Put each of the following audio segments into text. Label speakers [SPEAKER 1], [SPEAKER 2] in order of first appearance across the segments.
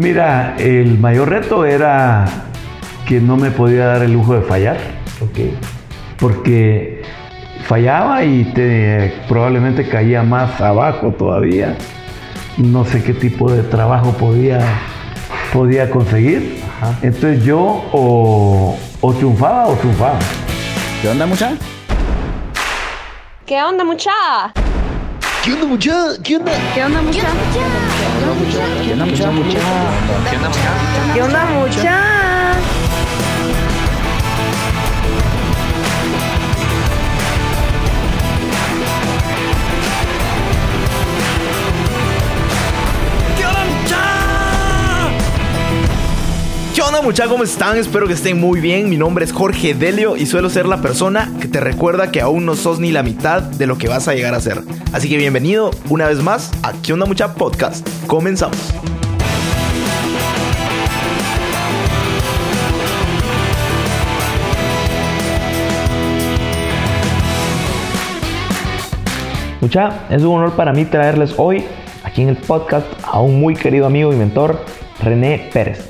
[SPEAKER 1] Mira, el mayor reto era que no me podía dar el lujo de fallar.
[SPEAKER 2] Ok.
[SPEAKER 1] Porque fallaba y te, probablemente caía más abajo todavía. No sé qué tipo de trabajo podía, podía conseguir.
[SPEAKER 2] Ajá.
[SPEAKER 1] Entonces yo o, o triunfaba o triunfaba.
[SPEAKER 2] ¿Qué onda, mucha?
[SPEAKER 3] ¿Qué onda, mucha?
[SPEAKER 2] ¿Qué onda, mucha? ¿Qué onda?
[SPEAKER 3] ¿Qué onda, mucha?
[SPEAKER 2] ¿Qué onda, mucha?
[SPEAKER 3] ¿Qué onda, mucha?
[SPEAKER 2] ¿Qué ¿Qué onda, mucha? ¿Cómo están? Espero que estén muy bien. Mi nombre es Jorge Delio y suelo ser la persona que te recuerda que aún no sos ni la mitad de lo que vas a llegar a ser. Así que bienvenido una vez más a ¿Qué onda, mucha? Podcast. Comenzamos.
[SPEAKER 4] Mucha, es un honor para mí traerles hoy, aquí en el podcast, a un muy querido amigo y mentor, René Pérez.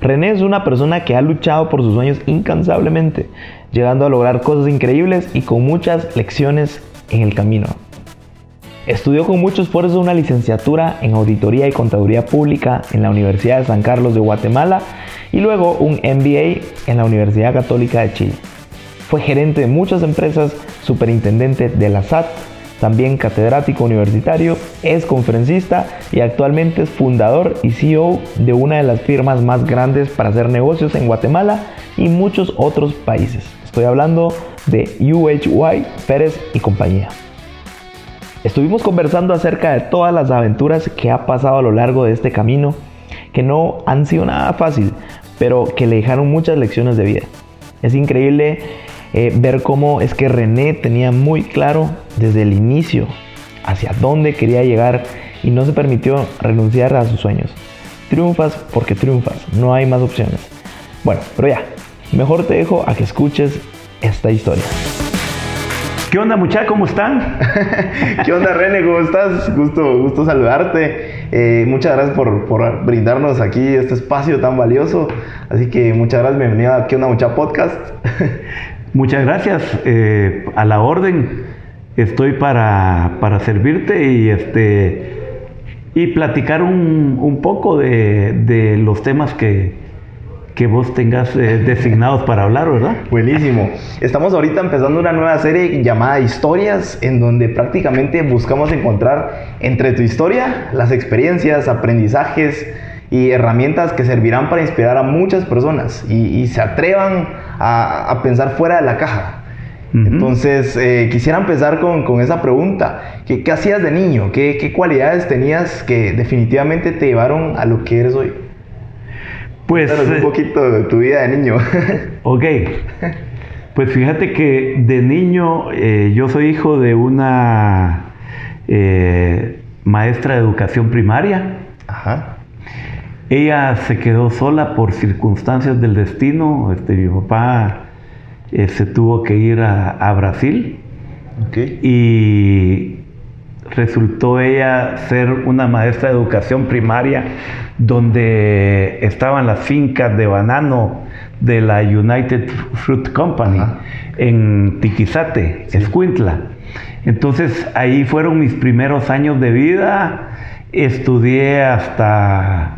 [SPEAKER 4] René es una persona que ha luchado por sus sueños incansablemente, llegando a lograr cosas increíbles y con muchas lecciones en el camino. Estudió con mucho esfuerzo una licenciatura en Auditoría y Contaduría Pública en la Universidad de San Carlos de Guatemala y luego un MBA en la Universidad Católica de Chile. Fue gerente de muchas empresas, superintendente de la SAT, también catedrático universitario, es conferencista y actualmente es fundador y CEO de una de las firmas más grandes para hacer negocios en Guatemala y muchos otros países. Estoy hablando de UHY Pérez y compañía. Estuvimos conversando acerca de todas las aventuras que ha pasado a lo largo de este camino, que no han sido nada fácil, pero que le dejaron muchas lecciones de vida. Es increíble eh, ver cómo es que René tenía muy claro desde el inicio hacia dónde quería llegar y no se permitió renunciar a sus sueños. Triunfas porque triunfas, no hay más opciones. Bueno, pero ya, mejor te dejo a que escuches esta historia.
[SPEAKER 1] ¿Qué onda muchachos? ¿Cómo están?
[SPEAKER 5] ¿Qué onda, René? ¿Cómo estás? Gusto, gusto saludarte. Eh, muchas gracias por, por, brindarnos aquí este espacio tan valioso. Así que muchas gracias, bienvenido a ¿Qué onda, mucha podcast?
[SPEAKER 1] Muchas gracias. Eh, a la orden. Estoy para, para servirte y este y platicar un, un poco de, de, los temas que, que vos tengas eh, designados para hablar, ¿verdad?
[SPEAKER 5] Buenísimo. Estamos ahorita empezando una nueva serie llamada Historias, en donde prácticamente buscamos encontrar entre tu historia las experiencias, aprendizajes y herramientas que servirán para inspirar a muchas personas y, y se atrevan a, a, pensar fuera de la caja. Uh -huh. Entonces, eh, quisiera empezar con, con esa pregunta. ¿Qué, ¿Qué, hacías de niño? ¿Qué, ¿Qué cualidades tenías que definitivamente te llevaron a lo que eres hoy?
[SPEAKER 1] Pues
[SPEAKER 5] Cuéntanos un poquito de tu vida de niño.
[SPEAKER 1] ok. Pues fíjate que de niño eh, yo soy hijo de una eh, maestra de educación primaria.
[SPEAKER 5] Ajá.
[SPEAKER 1] Ella se quedó sola por circunstancias del destino. Este, mi papá eh, se tuvo que ir a, a Brasil.
[SPEAKER 5] Okay.
[SPEAKER 1] Y resultó ella ser una maestra de educación primaria donde estaban las fincas de banano de la United Fruit Company Ajá. en Tiquizate, sí. Escuintla. Entonces ahí fueron mis primeros años de vida. Estudié hasta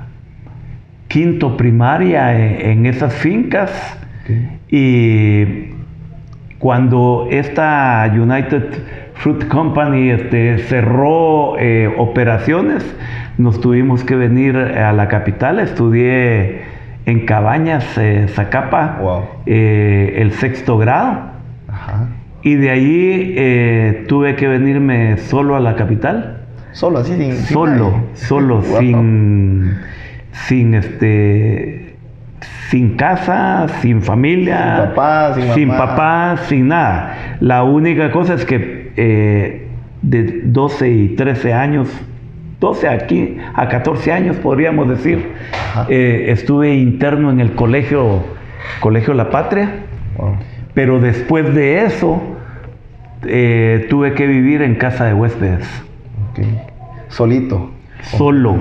[SPEAKER 1] quinto primaria en, en esas fincas okay. y cuando esta United Fruit Company este, cerró eh, operaciones, nos tuvimos que venir a la capital. Estudié en Cabañas, eh, Zacapa,
[SPEAKER 5] wow.
[SPEAKER 1] eh, el sexto grado.
[SPEAKER 5] Ajá.
[SPEAKER 1] Y de ahí eh, tuve que venirme solo a la capital.
[SPEAKER 5] Solo, así, sin.
[SPEAKER 1] Solo, sin solo, wow. sin, sin este, sin casa, sin familia,
[SPEAKER 5] sin papá, sin,
[SPEAKER 1] sin, papá, sin nada. La única cosa es que eh, de 12 y 13 años, 12 aquí, a 14 años podríamos decir, eh, estuve interno en el colegio, colegio La Patria,
[SPEAKER 5] wow.
[SPEAKER 1] pero después de eso eh, tuve que vivir en casa de huéspedes.
[SPEAKER 5] Okay. Solito.
[SPEAKER 1] Solo.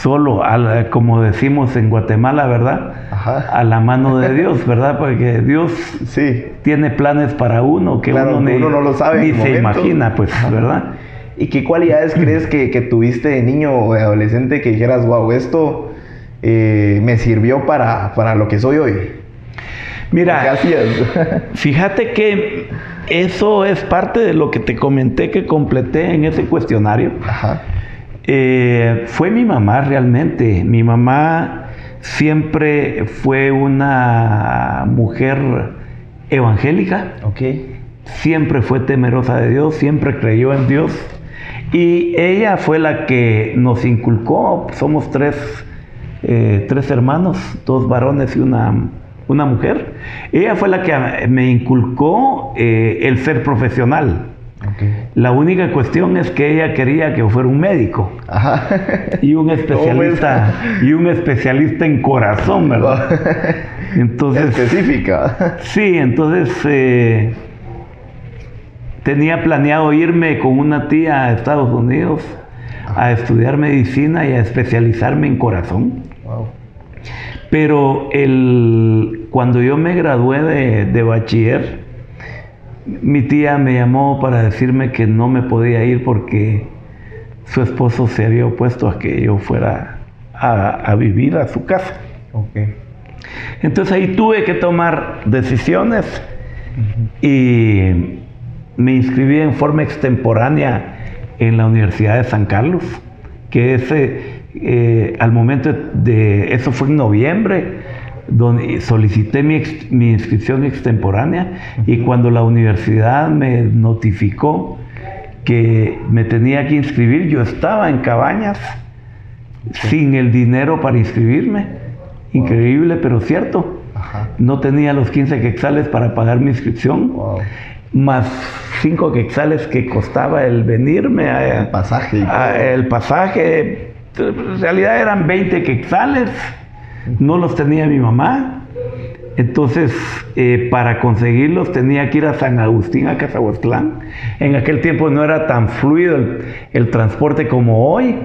[SPEAKER 1] Solo, como decimos en Guatemala, ¿verdad? A la mano de Dios, ¿verdad? Porque Dios sí. tiene planes para uno que uno, ni,
[SPEAKER 5] no lo sabe
[SPEAKER 1] ni se imagina, pues, ¿verdad?
[SPEAKER 5] ¿Y qué cualidades crees que, tuviste de niño o de adolescente que dijeras, wow, esto eh, me sirvió para, para lo que soy hoy?
[SPEAKER 1] Mira, fíjate que eso es parte de lo que te comenté que completé en ese cuestionario. Ajá. Eh, fue mi mamá realmente. Mi mamá siempre fue una mujer evangélica.
[SPEAKER 5] Okay.
[SPEAKER 1] Siempre fue temerosa de Dios, siempre creyó en Dios. Y ella fue la que nos inculcó, somos tres, eh, tres hermanos, dos varones y una, una mujer. Ella fue la que me inculcó eh, el ser profesional. La única cuestión es que ella quería que fuera un médico y un especialista y un especialista en corazón, ¿verdad?
[SPEAKER 5] Entonces específica.
[SPEAKER 1] Sí, entonces eh, tenía planeado irme con una tía a Estados Unidos a estudiar medicina y a especializarme en corazón. Pero el, cuando yo me gradué de, de bachiller, mi tía me llamó para decirme que no me podía ir porque su esposo se había opuesto a que yo fuera a, vivir a su casa. Entonces ahí tuve que tomar decisiones y me inscribí en forma extemporánea en la Universidad de San Carlos, que ese, eh, al momento de, eso fue en noviembre, donde solicité mi, inscripción extemporánea y cuando la universidad me notificó que me tenía que inscribir, yo estaba en Cabañas sin el dinero para inscribirme. Increíble, pero cierto. No tenía los 15 quexales para pagar mi inscripción, más 5 quexales que costaba el venirme.
[SPEAKER 5] A, el pasaje.
[SPEAKER 1] el pasaje, en realidad eran 20 quexales no los tenía mi mamá. Entonces, eh, para conseguirlos tenía que ir a San Agustín, a Cazahuastlán. En aquel tiempo no era tan fluido el, transporte como hoy.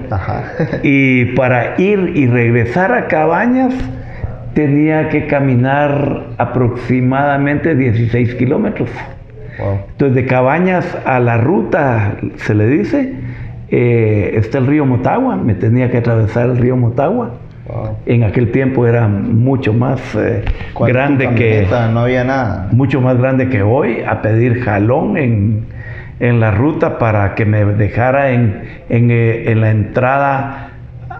[SPEAKER 1] Y para ir y regresar a Cabañas tenía que caminar aproximadamente 16 kilómetros. Entonces, de Cabañas a la ruta, se le dice, eh, está el río Motagua. Me tenía que atravesar el río Motagua en aquel tiempo era mucho más eh, grande que
[SPEAKER 5] no había nada.
[SPEAKER 1] Mucho más grande que hoy a pedir jalón en, en la ruta para que me dejara en, en, eh, en la entrada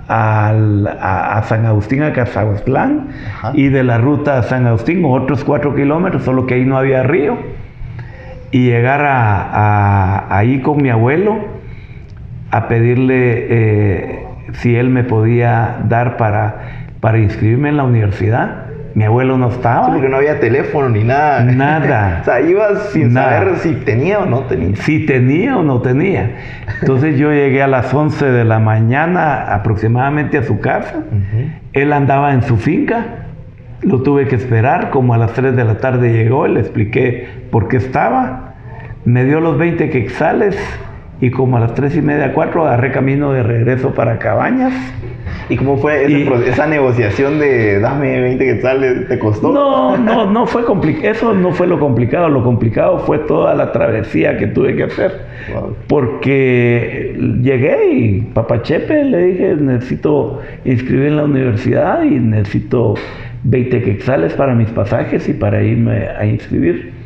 [SPEAKER 1] al, a, San Agustín, a Cazahuastlán, y de la ruta a San Agustín otros cuatro kilómetros, solo que ahí no había río, y llegar a, ahí con mi abuelo a pedirle eh, si él me podía dar para, para inscribirme en la universidad. Mi abuelo no estaba.
[SPEAKER 5] Sí, porque no había teléfono ni nada.
[SPEAKER 1] Nada.
[SPEAKER 5] o sea, ibas sin saber si tenía o no tenía.
[SPEAKER 1] Si tenía o no tenía. Entonces yo llegué a las 11 de la mañana aproximadamente a su casa. Él andaba en su finca. Lo tuve que esperar. Como a las 3 de la tarde llegó. Le expliqué por qué estaba. Me dio los 20 quexales y como a las tres y media, cuatro, agarré camino de regreso para Cabañas.
[SPEAKER 5] ¿Y cómo fue esa negociación de dame 20 quetzales? ¿Te costó?
[SPEAKER 1] No, no, no fue complicado. Eso no fue lo complicado. Lo complicado fue toda la travesía que tuve que hacer. Porque llegué y Papachepe le dije, necesito inscribir en la universidad y necesito 20 quetzales para mis pasajes y para irme a inscribir.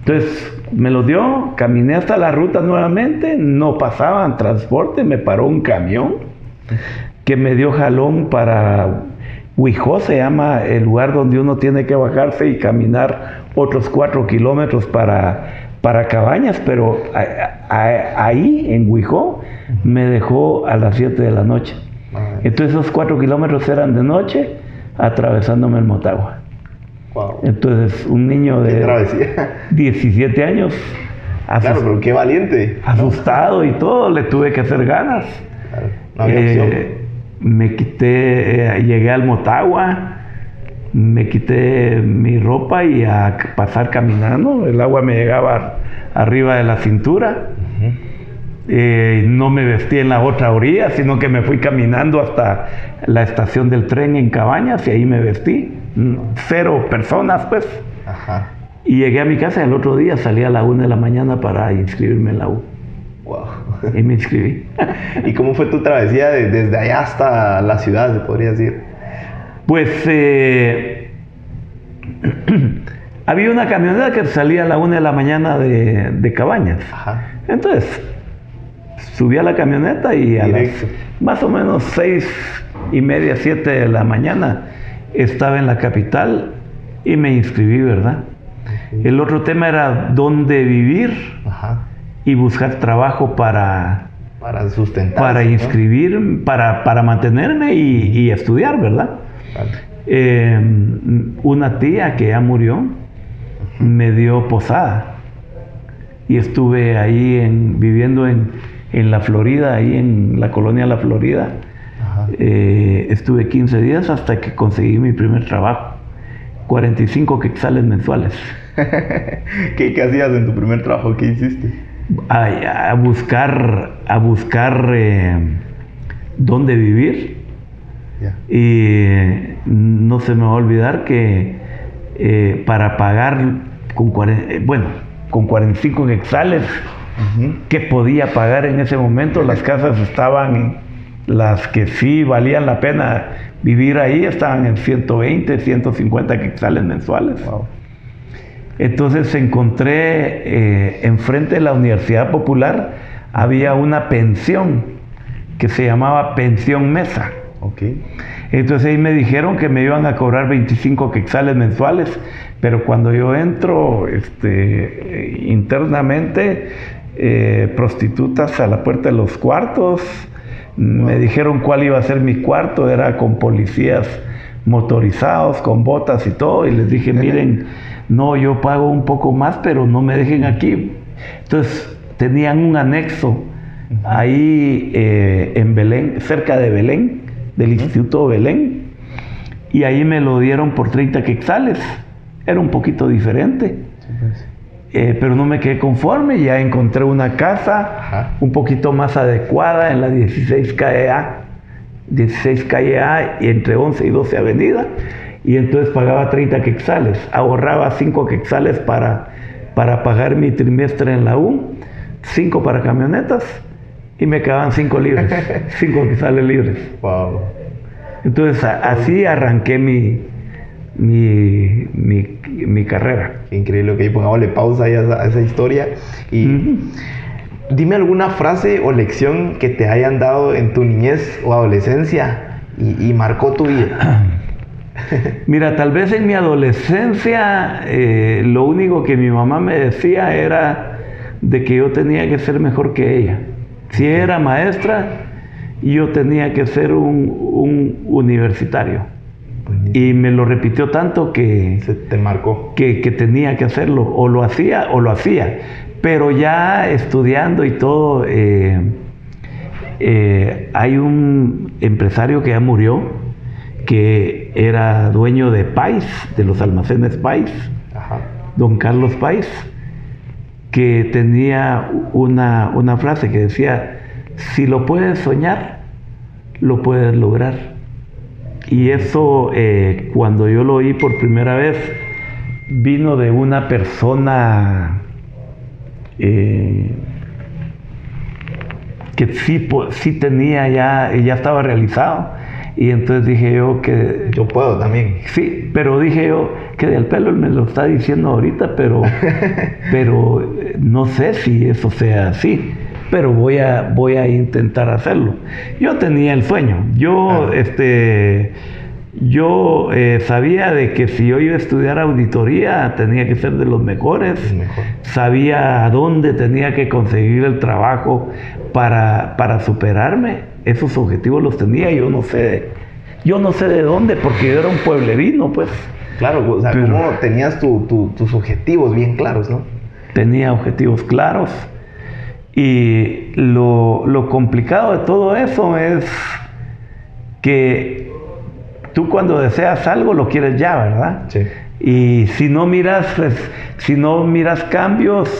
[SPEAKER 1] Entonces me lo dio, caminé hasta la ruta nuevamente, no pasaban transporte, me paró un camión que me dio jalón para Huijó, se llama el lugar donde uno tiene que bajarse y caminar otros cuatro kilómetros para, para Cabañas, pero ahí en Huijó me dejó a las 7 de la noche. Entonces esos cuatro kilómetros eran de noche atravesándome el Motagua. Entonces, un niño de 17 años.
[SPEAKER 5] Claro, pero qué valiente.
[SPEAKER 1] Asustado y todo, le tuve que hacer ganas. Eh, me quité, eh, llegué al Motagua, me quité mi ropa y a pasar caminando. El agua me llegaba arriba de la cintura. Eh, no me vestí en la otra orilla, sino que me fui caminando hasta la estación del tren en Cabañas y ahí me vestí. Mm, Cero personas, pues.
[SPEAKER 5] Ajá.
[SPEAKER 1] Y llegué a mi casa y el otro día salí a la una de la mañana para inscribirme en la U.
[SPEAKER 5] Wow.
[SPEAKER 1] Y me inscribí.
[SPEAKER 5] ¿Y cómo fue tu travesía de- desde allá hasta la ciudad, se podría decir?
[SPEAKER 1] Pues eh, había una camioneta que salía a la una de la mañana de, de Cabañas.
[SPEAKER 5] Ajá.
[SPEAKER 1] Entonces, subí a la camioneta y a las más o menos seis y media, siete de la mañana estaba en la capital y me inscribí, ¿verdad? El otro tema era dónde vivir
[SPEAKER 5] Ajá.
[SPEAKER 1] y buscar trabajo para,
[SPEAKER 5] Para sustentar.
[SPEAKER 1] para inscribir, para, para mantenerme y, y estudiar, ¿verdad? Eh, una tía que ya murió me dio posada y estuve ahí en, viviendo en, en la Florida, ahí en la colonia La Florida. Eh, estuve 15 días hasta que conseguí mi primer trabajo. 45 quetzales mensuales.
[SPEAKER 5] ¿Qué, qué hacías en tu primer trabajo? ¿Qué hiciste?
[SPEAKER 1] A, a buscar, a buscar eh, dónde vivir. Y no se me va a olvidar que eh, para pagar con, bueno, con 45 quetzales Que podía pagar en ese momento, las casas estaban, las que sí valían la pena vivir ahí, estaban en 120, 150 quetzales mensuales.
[SPEAKER 5] Wow.
[SPEAKER 1] Entonces encontré eh, enfrente de la Universidad Popular, había una pensión que se llamaba Pensión Mesa. Entonces ahí me dijeron que me iban a cobrar 25 quetzales mensuales, pero cuando yo entro este, eh, internamente, eh, prostitutas a la puerta de los cuartos, me dijeron cuál iba a ser mi cuarto, era con policías motorizados, con botas y todo, y les dije, miren, no, yo pago un poco más, pero no me dejen aquí. Entonces tenían un anexo ahí eh, en Belén, cerca de Belén, del Instituto Belén, y ahí me lo dieron por 30 quetzales. Era un poquito diferente, eh, pero no me quedé conforme, ya encontré una casa
[SPEAKER 5] Ajá.
[SPEAKER 1] un poquito más adecuada en la 16 calle A, 16 calle A y entre 11 y 12 avenida, y entonces pagaba 30 quetzales, ahorraba 5 quetzales para, para pagar mi trimestre en la U, 5 para camionetas, y me quedaban 5 libres, 5 quetzales libres.
[SPEAKER 5] Wow.
[SPEAKER 1] Entonces a- así arranqué mi, mi, mi, mi carrera.
[SPEAKER 5] Qué increíble. Ok, pongámosle pausa ahí a esa, a esa historia. Y dime alguna frase o lección que te hayan dado en tu niñez o adolescencia y, y marcó tu vida.
[SPEAKER 1] Mira, tal vez en mi adolescencia eh, lo único que mi mamá me decía era de que yo tenía que ser mejor que ella. Si era maestra, yo tenía que ser un, un universitario. Y me lo repitió tanto que,
[SPEAKER 5] Se te marcó.
[SPEAKER 1] que, que tenía que hacerlo, o lo hacía o lo hacía. Pero ya estudiando y todo, eh, eh, hay un empresario que ya murió, que era dueño de Pais, de los almacenes Pais,
[SPEAKER 5] Ajá.
[SPEAKER 1] don Carlos Pais, que tenía una, una frase que decía, si lo puedes soñar, lo puedes lograr. Y eso, eh, cuando yo lo oí por primera vez, vino de una persona eh, que sí, sí tenía ya, ya estaba realizado. Y entonces dije yo que
[SPEAKER 5] Yo puedo también.
[SPEAKER 1] Sí, pero dije yo que del pelo él me lo está diciendo ahorita, pero, pero no sé si eso sea así. Pero voy a, voy a intentar hacerlo. Yo tenía el sueño. Yo,
[SPEAKER 5] Ajá.
[SPEAKER 1] este, yo eh, sabía de que si yo iba a estudiar auditoría tenía que ser de los mejores.
[SPEAKER 5] Mejor.
[SPEAKER 1] Sabía a dónde tenía que conseguir el trabajo para, para superarme. Esos objetivos los tenía. Yo no sé, yo no sé de dónde, porque yo era un pueblerino, pues.
[SPEAKER 5] Claro, o sea,
[SPEAKER 1] Pero-
[SPEAKER 5] cómo tenías tu- tu- tus objetivos bien claros, ¿no?
[SPEAKER 1] tenía objetivos claros. Y lo, lo complicado de todo eso es que tú cuando deseas algo lo quieres ya, ¿verdad?
[SPEAKER 5] Sí.
[SPEAKER 1] Y si no miras, res- si no miras cambios,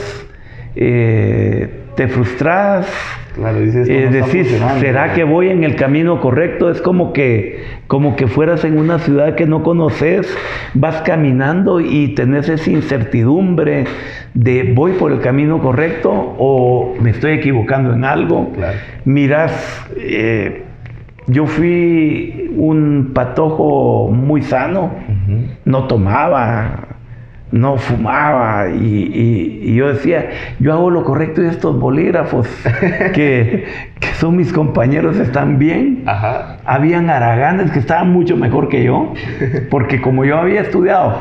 [SPEAKER 1] eh, te frustras
[SPEAKER 5] Claro, dices, esto
[SPEAKER 1] Eh,
[SPEAKER 5] no
[SPEAKER 1] decís. ¿será que voy en el camino correcto? Es como que, como que fueras en una ciudad que no conoces, vas caminando y tenés esa incertidumbre de voy por el camino correcto o me estoy equivocando en algo.
[SPEAKER 5] Claro.
[SPEAKER 1] Mirás, eh, yo fui un patojo muy sano, no tomaba, no fumaba y, y- y yo decía, yo hago lo correcto y estos bolígrafos que, que son mis compañeros están bien.
[SPEAKER 5] Ajá.
[SPEAKER 1] Habían haraganes que estaban mucho mejor que yo, porque como yo había estudiado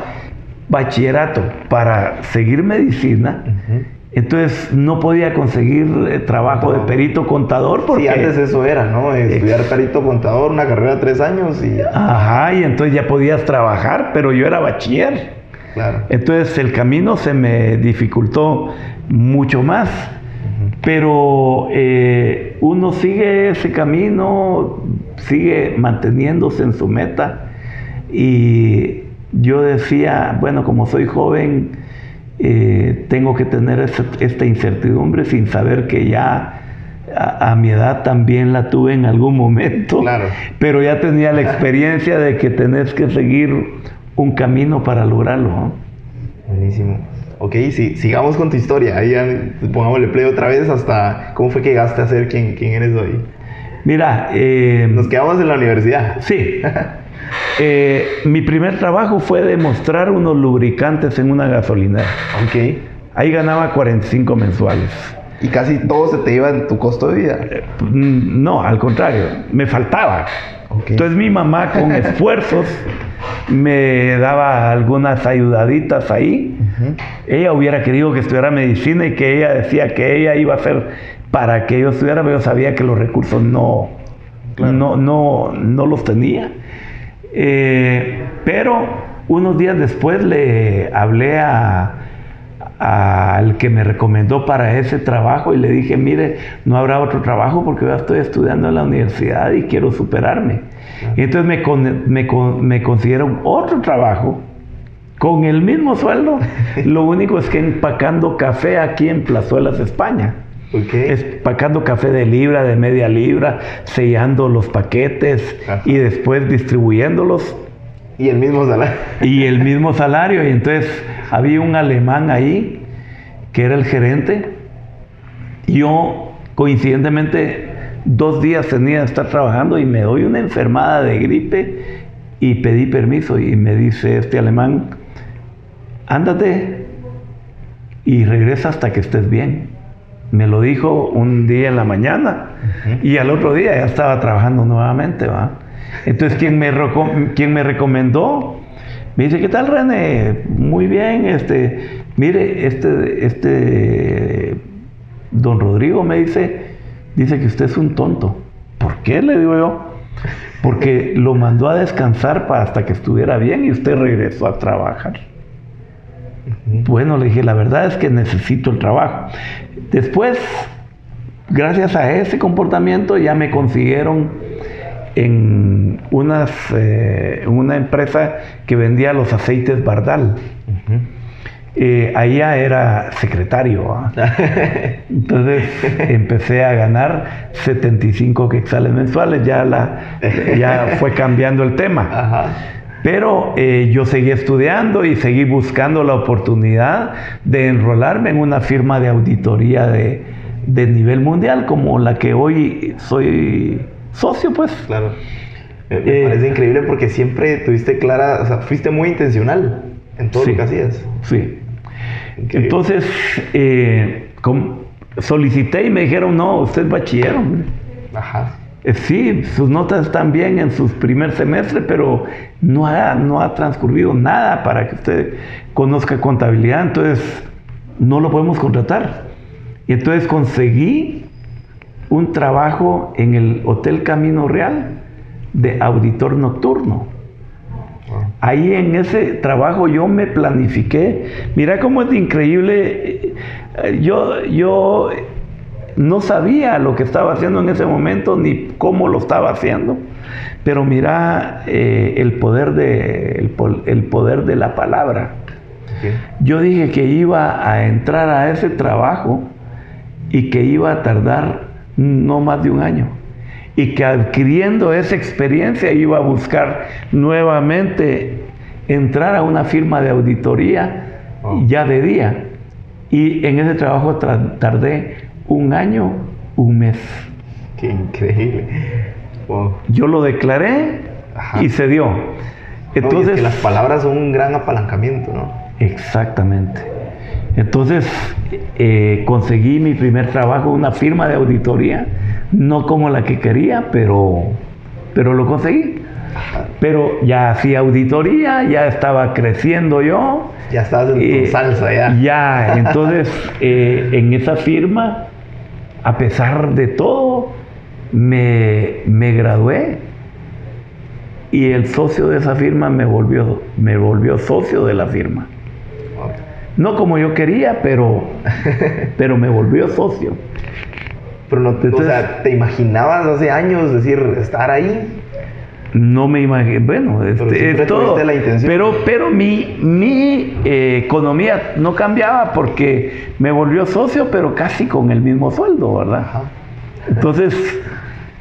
[SPEAKER 1] bachillerato para seguir medicina, entonces no podía conseguir eh, trabajo de perito contador porque...
[SPEAKER 5] Sí, antes eso era, ¿no? Estudiar perito contador, una carrera de tres años y.
[SPEAKER 1] Ajá, y entonces ya podías trabajar, pero yo era bachiller.
[SPEAKER 5] Claro.
[SPEAKER 1] Entonces el camino se me dificultó mucho más. Pero eh, uno sigue ese camino, sigue manteniéndose en su meta. Y yo decía, bueno, como soy joven, eh, tengo que tener esta incertidumbre sin saber que ya a, a mi edad también la tuve en algún momento.
[SPEAKER 5] Claro.
[SPEAKER 1] Pero ya tenía la experiencia de que tenés que seguir un camino para lograrlo. ¿no?
[SPEAKER 5] Buenísimo. Ok, sí, sigamos con tu historia. Ahí ya pongámosle play otra vez hasta cómo fue que llegaste a ser quien, quien eres hoy.
[SPEAKER 1] Mira, eh,
[SPEAKER 5] Nos quedamos en la universidad.
[SPEAKER 1] sí. Eh, mi primer trabajo fue demostrar unos lubricantes en una gasolinera.
[SPEAKER 5] Ok.
[SPEAKER 1] Ahí ganaba 45 mensuales.
[SPEAKER 5] Y casi todo se te iba en tu costo de vida.
[SPEAKER 1] Mm, No, al contrario, me faltaba. Entonces mi mamá con esfuerzos me daba algunas ayudaditas ahí. Ella hubiera querido que estudiara medicina y que ella decía que ella iba a hacer para que yo estudiara, pero yo sabía que los recursos no,
[SPEAKER 5] Claro.
[SPEAKER 1] no, no, no los tenía. Eh, pero unos días después le hablé a al que me recomendó para ese trabajo y le dije, mire, no habrá otro trabajo porque yo estoy estudiando en la universidad y quiero superarme. Y entonces me, con- me, con- me consiguieron otro trabajo con el mismo sueldo. Lo único es que empacando café aquí en Plazuelas, España.
[SPEAKER 5] Ok.
[SPEAKER 1] Empacando café de libra, de media libra, sellando los paquetes
[SPEAKER 5] Ajá.
[SPEAKER 1] y después distribuyéndolos
[SPEAKER 5] Y el mismo salario.
[SPEAKER 1] y el mismo salario. Y entonces había un alemán ahí que era el gerente. Yo, coincidentemente, dos días tenía de estar trabajando y me doy una enfermada de gripe y pedí permiso. Y me dice este alemán: ándate y regresa hasta que estés bien. Me lo dijo un día en la mañana y al otro día ya estaba trabajando nuevamente, ¿va? Entonces, quien me, reco- quien me recomendó, me dice, ¿qué tal René? Muy bien, este, mire, este, este, don Rodrigo me dice, dice que usted es un tonto. ¿Por qué? Le digo yo. Porque lo mandó a descansar para hasta que estuviera bien y usted regresó a trabajar. Bueno, le dije, la verdad es que necesito el trabajo. Después, gracias a ese comportamiento, ya me consiguieron en unas, eh, una empresa que vendía los aceites Bardal. Eh, allá era secretario. ¿ah? Entonces empecé a ganar 75 quetzales mensuales, ya, la, ya fue cambiando el tema.
[SPEAKER 5] Ajá.
[SPEAKER 1] Pero eh, yo seguí estudiando y seguí buscando la oportunidad de enrolarme en una firma de auditoría de, de nivel mundial como la que hoy soy socio, pues.
[SPEAKER 5] Claro. Me, me
[SPEAKER 1] Eh,
[SPEAKER 5] parece increíble porque siempre tuviste clara, o sea, fuiste muy intencional en todo
[SPEAKER 1] Sí.
[SPEAKER 5] lo que hacías.
[SPEAKER 1] Sí.
[SPEAKER 5] Increíble.
[SPEAKER 1] Entonces, eh, com- solicité y me dijeron, no, usted es bachiller. hombre".
[SPEAKER 5] Ajá.
[SPEAKER 1] Eh, Sí, sus notas están bien en su primer semestre, pero no ha, no ha transcurrido nada para que usted conozca contabilidad, entonces no lo podemos contratar. Y entonces conseguí un trabajo en el Hotel Camino Real de auditor nocturno. Ahí en ese trabajo yo me planifiqué. Mira cómo es increíble. eh, Yo, yo no sabía lo que estaba haciendo en ese momento ni cómo lo estaba haciendo. Pero mira eh, el, poder de, el, el poder de la palabra. Yo dije que iba a entrar a ese trabajo y que iba a tardar no más de un año. Y que adquiriendo esa experiencia iba a buscar nuevamente entrar a una firma de auditoría
[SPEAKER 5] Oh.
[SPEAKER 1] ya de día. Y en ese trabajo tra- tardé un año, un mes.
[SPEAKER 5] Qué increíble. Wow.
[SPEAKER 1] Yo lo declaré
[SPEAKER 5] Ajá.
[SPEAKER 1] y se dio.
[SPEAKER 5] No, es
[SPEAKER 1] Entonces,
[SPEAKER 5] que las palabras son un gran apalancamiento, ¿no?
[SPEAKER 1] exactamente. Entonces, eh, conseguí mi primer trabajo, una firma de auditoría, no como la que quería, pero, pero lo conseguí. Pero ya hacía auditoría, ya estaba creciendo yo.
[SPEAKER 5] Ya estabas en tu
[SPEAKER 1] Eh,
[SPEAKER 5] salsa, ya.
[SPEAKER 1] Ya, entonces eh, en esa firma, a pesar de todo, me, me gradué y el socio de esa firma me volvió, me volvió socio de la firma. No como yo quería, pero, pero me volvió socio.
[SPEAKER 5] Pero no, o sea, ¿te imaginabas hace años decir, estar ahí?
[SPEAKER 1] No me imagino, bueno, este, todo.
[SPEAKER 5] la intención.
[SPEAKER 1] Pero, pero mi, mi eh, economía no cambiaba porque me volvió socio, pero casi con el mismo sueldo, ¿verdad?
[SPEAKER 5] Ajá.
[SPEAKER 1] Entonces,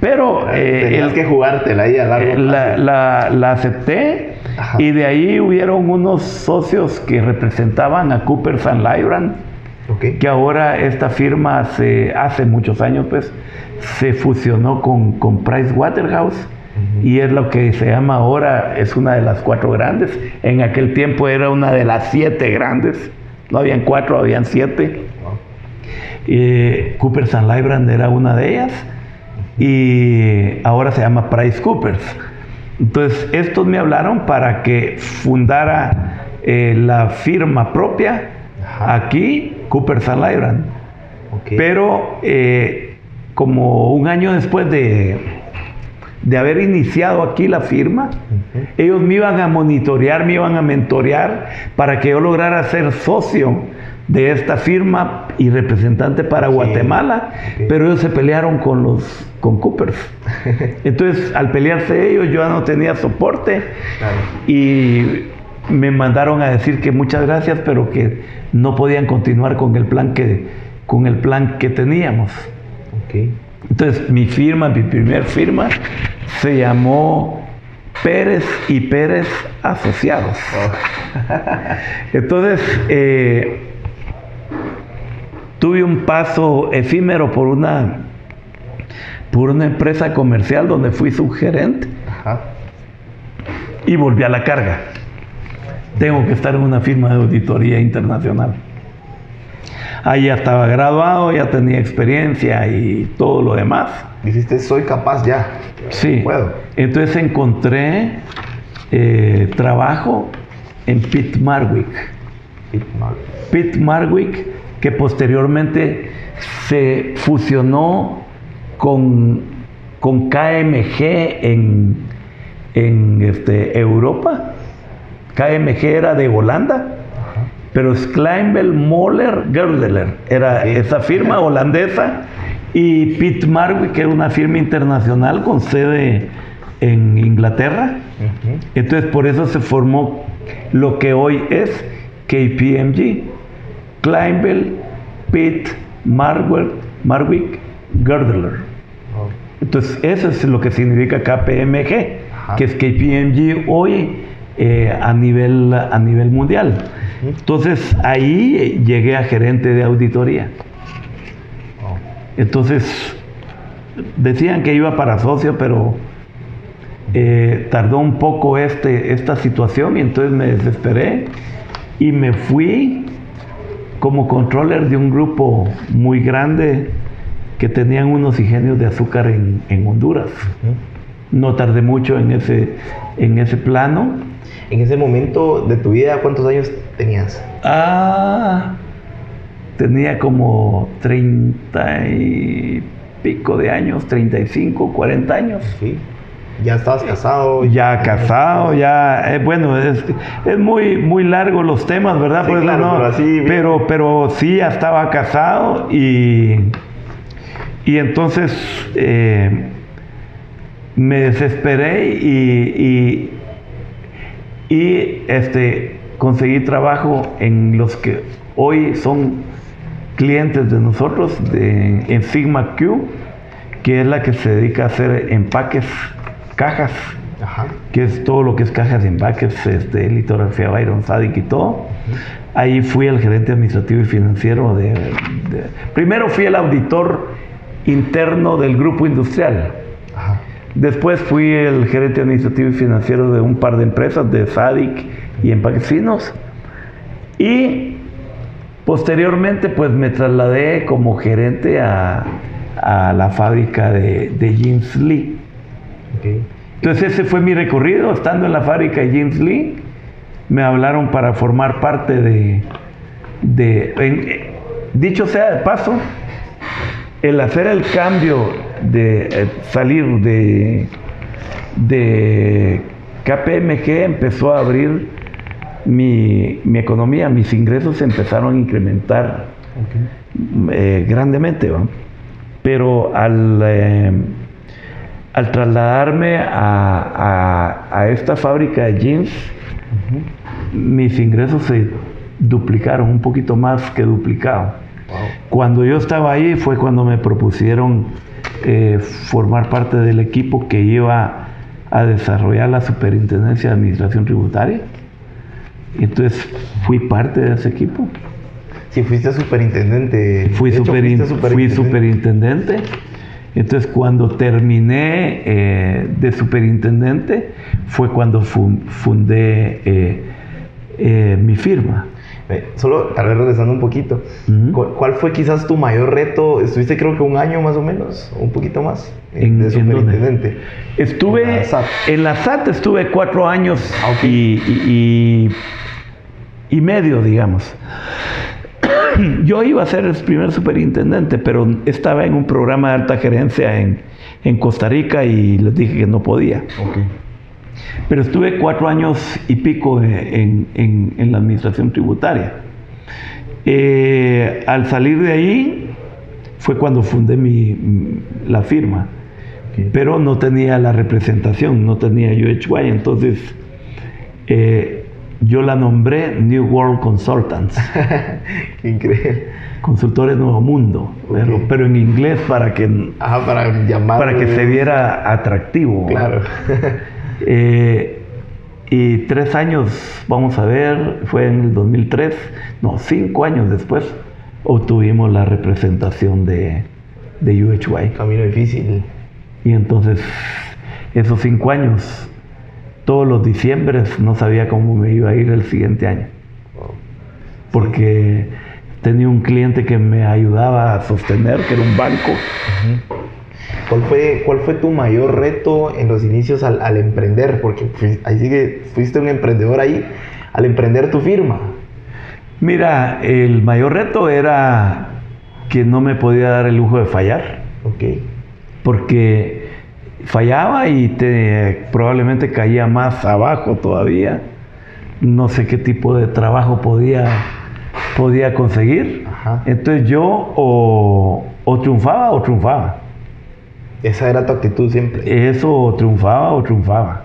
[SPEAKER 1] pero eh,
[SPEAKER 5] Tenías
[SPEAKER 1] el-
[SPEAKER 5] que jugártela ahí a largo
[SPEAKER 1] eh, la, la- la acepté
[SPEAKER 5] Ajá.
[SPEAKER 1] y de ahí hubieron unos socios que representaban a Cooper San Lyran,
[SPEAKER 5] Ok.
[SPEAKER 1] que ahora esta firma se, hace muchos años pues se fusionó con, con Price Waterhouse y es lo que se llama ahora, es una de las cuatro grandes. En aquel tiempo era una de las siete grandes. No habían cuatro, habían siete. Eh, Cooper San Lybrand era una de ellas y ahora se llama Price Coopers. Entonces, estos me hablaron para que fundara eh, la firma propia
[SPEAKER 5] Ajá.
[SPEAKER 1] aquí, Cooper San Lybrand. Pero eh, como un año después de, de haber iniciado aquí la firma, ellos me iban a monitorear, me iban a mentorear para que yo lograra ser socio de esta firma y representante para Guatemala, pero ellos se pelearon con los con Coopers. Entonces, al pelearse ellos, yo no tenía soporte
[SPEAKER 5] Claro.
[SPEAKER 1] y me mandaron a decir que muchas gracias, pero que no podían continuar con el plan que con el plan que teníamos. Entonces, mi firma, mi primer firma, se llamó Pérez y Pérez Asociados. Entonces, eh, tuve un paso efímero por una, por una empresa comercial donde fui subgerente
[SPEAKER 5] Ajá.
[SPEAKER 1] y volví a la carga. Tengo que estar en una firma de auditoría internacional. Ahí ya estaba graduado, ya tenía experiencia y todo lo demás.
[SPEAKER 5] Dijiste, soy capaz ya.
[SPEAKER 1] Sí.
[SPEAKER 5] Puedo.
[SPEAKER 1] Entonces encontré eh, trabajo en Pitt Marwick.
[SPEAKER 5] Sí, no.
[SPEAKER 1] Pitt Marwick, que posteriormente se fusionó con, con KMG en, en este, Europa. KMG era de Holanda, pero es Kleinbel Moller Gerdeler, era esa firma holandesa. Y Pitt Marwick era una firma internacional con sede en Inglaterra. Entonces por eso se formó lo que hoy es KPMG, Kleinbel, Pitt, Marwick, Marwick, Gerdeler.
[SPEAKER 5] Oh.
[SPEAKER 1] Entonces eso es lo que significa KPMG,
[SPEAKER 5] Ajá.
[SPEAKER 1] que es KPMG hoy eh, a, nivel, a nivel mundial. Entonces ahí eh, llegué a gerente de auditoría.
[SPEAKER 5] Oh.
[SPEAKER 1] Entonces decían que iba para socio, pero eh, tardó un poco este, esta situación y entonces me desesperé y me fui como controller de un grupo muy grande que tenían unos ingenios de azúcar en, en Honduras. No tardé mucho en ese, en ese plano.
[SPEAKER 5] En ese momento de tu vida, ¿cuántos años tenías?
[SPEAKER 1] Ah, tenía como 30 y pico de años, 35, 40 años.
[SPEAKER 5] Sí. Ya estabas casado.
[SPEAKER 1] Ya casado, ya, eh, bueno, es, es muy, muy largo los temas, ¿verdad?
[SPEAKER 5] Sí, claro,
[SPEAKER 1] no-
[SPEAKER 5] pero así
[SPEAKER 1] pero, pero sí, ya estaba casado y, y entonces eh, me desesperé y, y, y, este, conseguí trabajo en los que hoy son clientes de nosotros, de, en Sigma Q, que es la que se dedica a hacer empaques, cajas,
[SPEAKER 5] Ajá.
[SPEAKER 1] que es todo lo que es cajas y empaques, este, litografía Byron Sadik y todo. Ahí fui el gerente administrativo y financiero de, de- Primero fui el auditor interno del grupo industrial.
[SPEAKER 5] Ajá.
[SPEAKER 1] Después fui el gerente administrativo y financiero de un par de empresas, de Sadik y Empaques Finos. Y posteriormente pues me trasladé como gerente a, a la fábrica de, de Jeans Lee. Entonces ese fue mi recorrido, estando en la fábrica de James Lee, me hablaron para formar parte de, de en- eh, dicho sea de paso, el hacer el cambio de eh, salir de, de KPMG empezó a abrir mi, mi economía, mis ingresos se empezaron a incrementar eh, grandemente, ¿va? pero al, eh, al trasladarme a, a- a esta fábrica de jeans, mis ingresos se duplicaron, un poquito más que duplicado. Cuando yo estaba ahí fue cuando me propusieron eh, formar parte del equipo que iba a desarrollar la Superintendencia de Administración Tributaria. Entonces fui parte de ese equipo.
[SPEAKER 5] Sí, fuiste superintendente.
[SPEAKER 1] Fui,
[SPEAKER 5] hecho, fuiste
[SPEAKER 1] fui
[SPEAKER 5] superintendente.
[SPEAKER 1] Entonces, cuando terminé eh, de superintendente, fue cuando fu- fundé eh, eh, mi firma.
[SPEAKER 5] Solo, tal vez regresando un poquito. ¿Cuál, cuál fue quizás tu mayor reto? Estuviste creo que un año más o menos, un poquito más,
[SPEAKER 1] ¿En-
[SPEAKER 5] de
[SPEAKER 1] en
[SPEAKER 5] superintendente.
[SPEAKER 1] Estuve
[SPEAKER 5] En la SAT.
[SPEAKER 1] en la SAT estuve cuatro años
[SPEAKER 5] Ah, ok.
[SPEAKER 1] y, y- y- y medio, digamos. Yo iba a ser el primer superintendente, pero estaba en un programa de alta gerencia en, en Costa Rica y les dije que no podía. Pero estuve cuatro años y pico en, en- en la administración tributaria. Eh, al salir de ahí fue cuando fundé mi, la firma, pero no tenía la representación, no tenía UHY, entonces eh, yo la nombré New World Consultants,
[SPEAKER 5] Qué increíble.
[SPEAKER 1] consultores Nuevo Mundo, pero, pero en inglés para que,
[SPEAKER 5] Ajá, para llamar.
[SPEAKER 1] para que se viera atractivo.
[SPEAKER 5] Claro.
[SPEAKER 1] Eh, y tres años, vamos a ver, fue en el 2003, no, cinco años después, obtuvimos la representación de, de UHY.
[SPEAKER 5] Camino difícil.
[SPEAKER 1] Y entonces, esos cinco años, todos los diciembres, no sabía cómo me iba a ir el siguiente año. Porque tenía un cliente que me ayudaba a sostener, que era un banco.
[SPEAKER 5] ¿Cuál fue, ¿Cuál fue tu mayor reto en los inicios al, al emprender? Porque fui- ahí sí que fuiste un emprendedor ahí, al emprender tu firma.
[SPEAKER 1] Mira, el mayor reto era que no me podía dar el lujo de fallar.
[SPEAKER 5] Ok.
[SPEAKER 1] porque fallaba y te, probablemente caía más abajo todavía. No sé qué tipo de trabajo podía, podía conseguir.
[SPEAKER 5] Ajá.
[SPEAKER 1] Entonces yo o, o triunfaba o triunfaba.
[SPEAKER 5] Esa era tu actitud siempre.
[SPEAKER 1] Eso o triunfaba o triunfaba.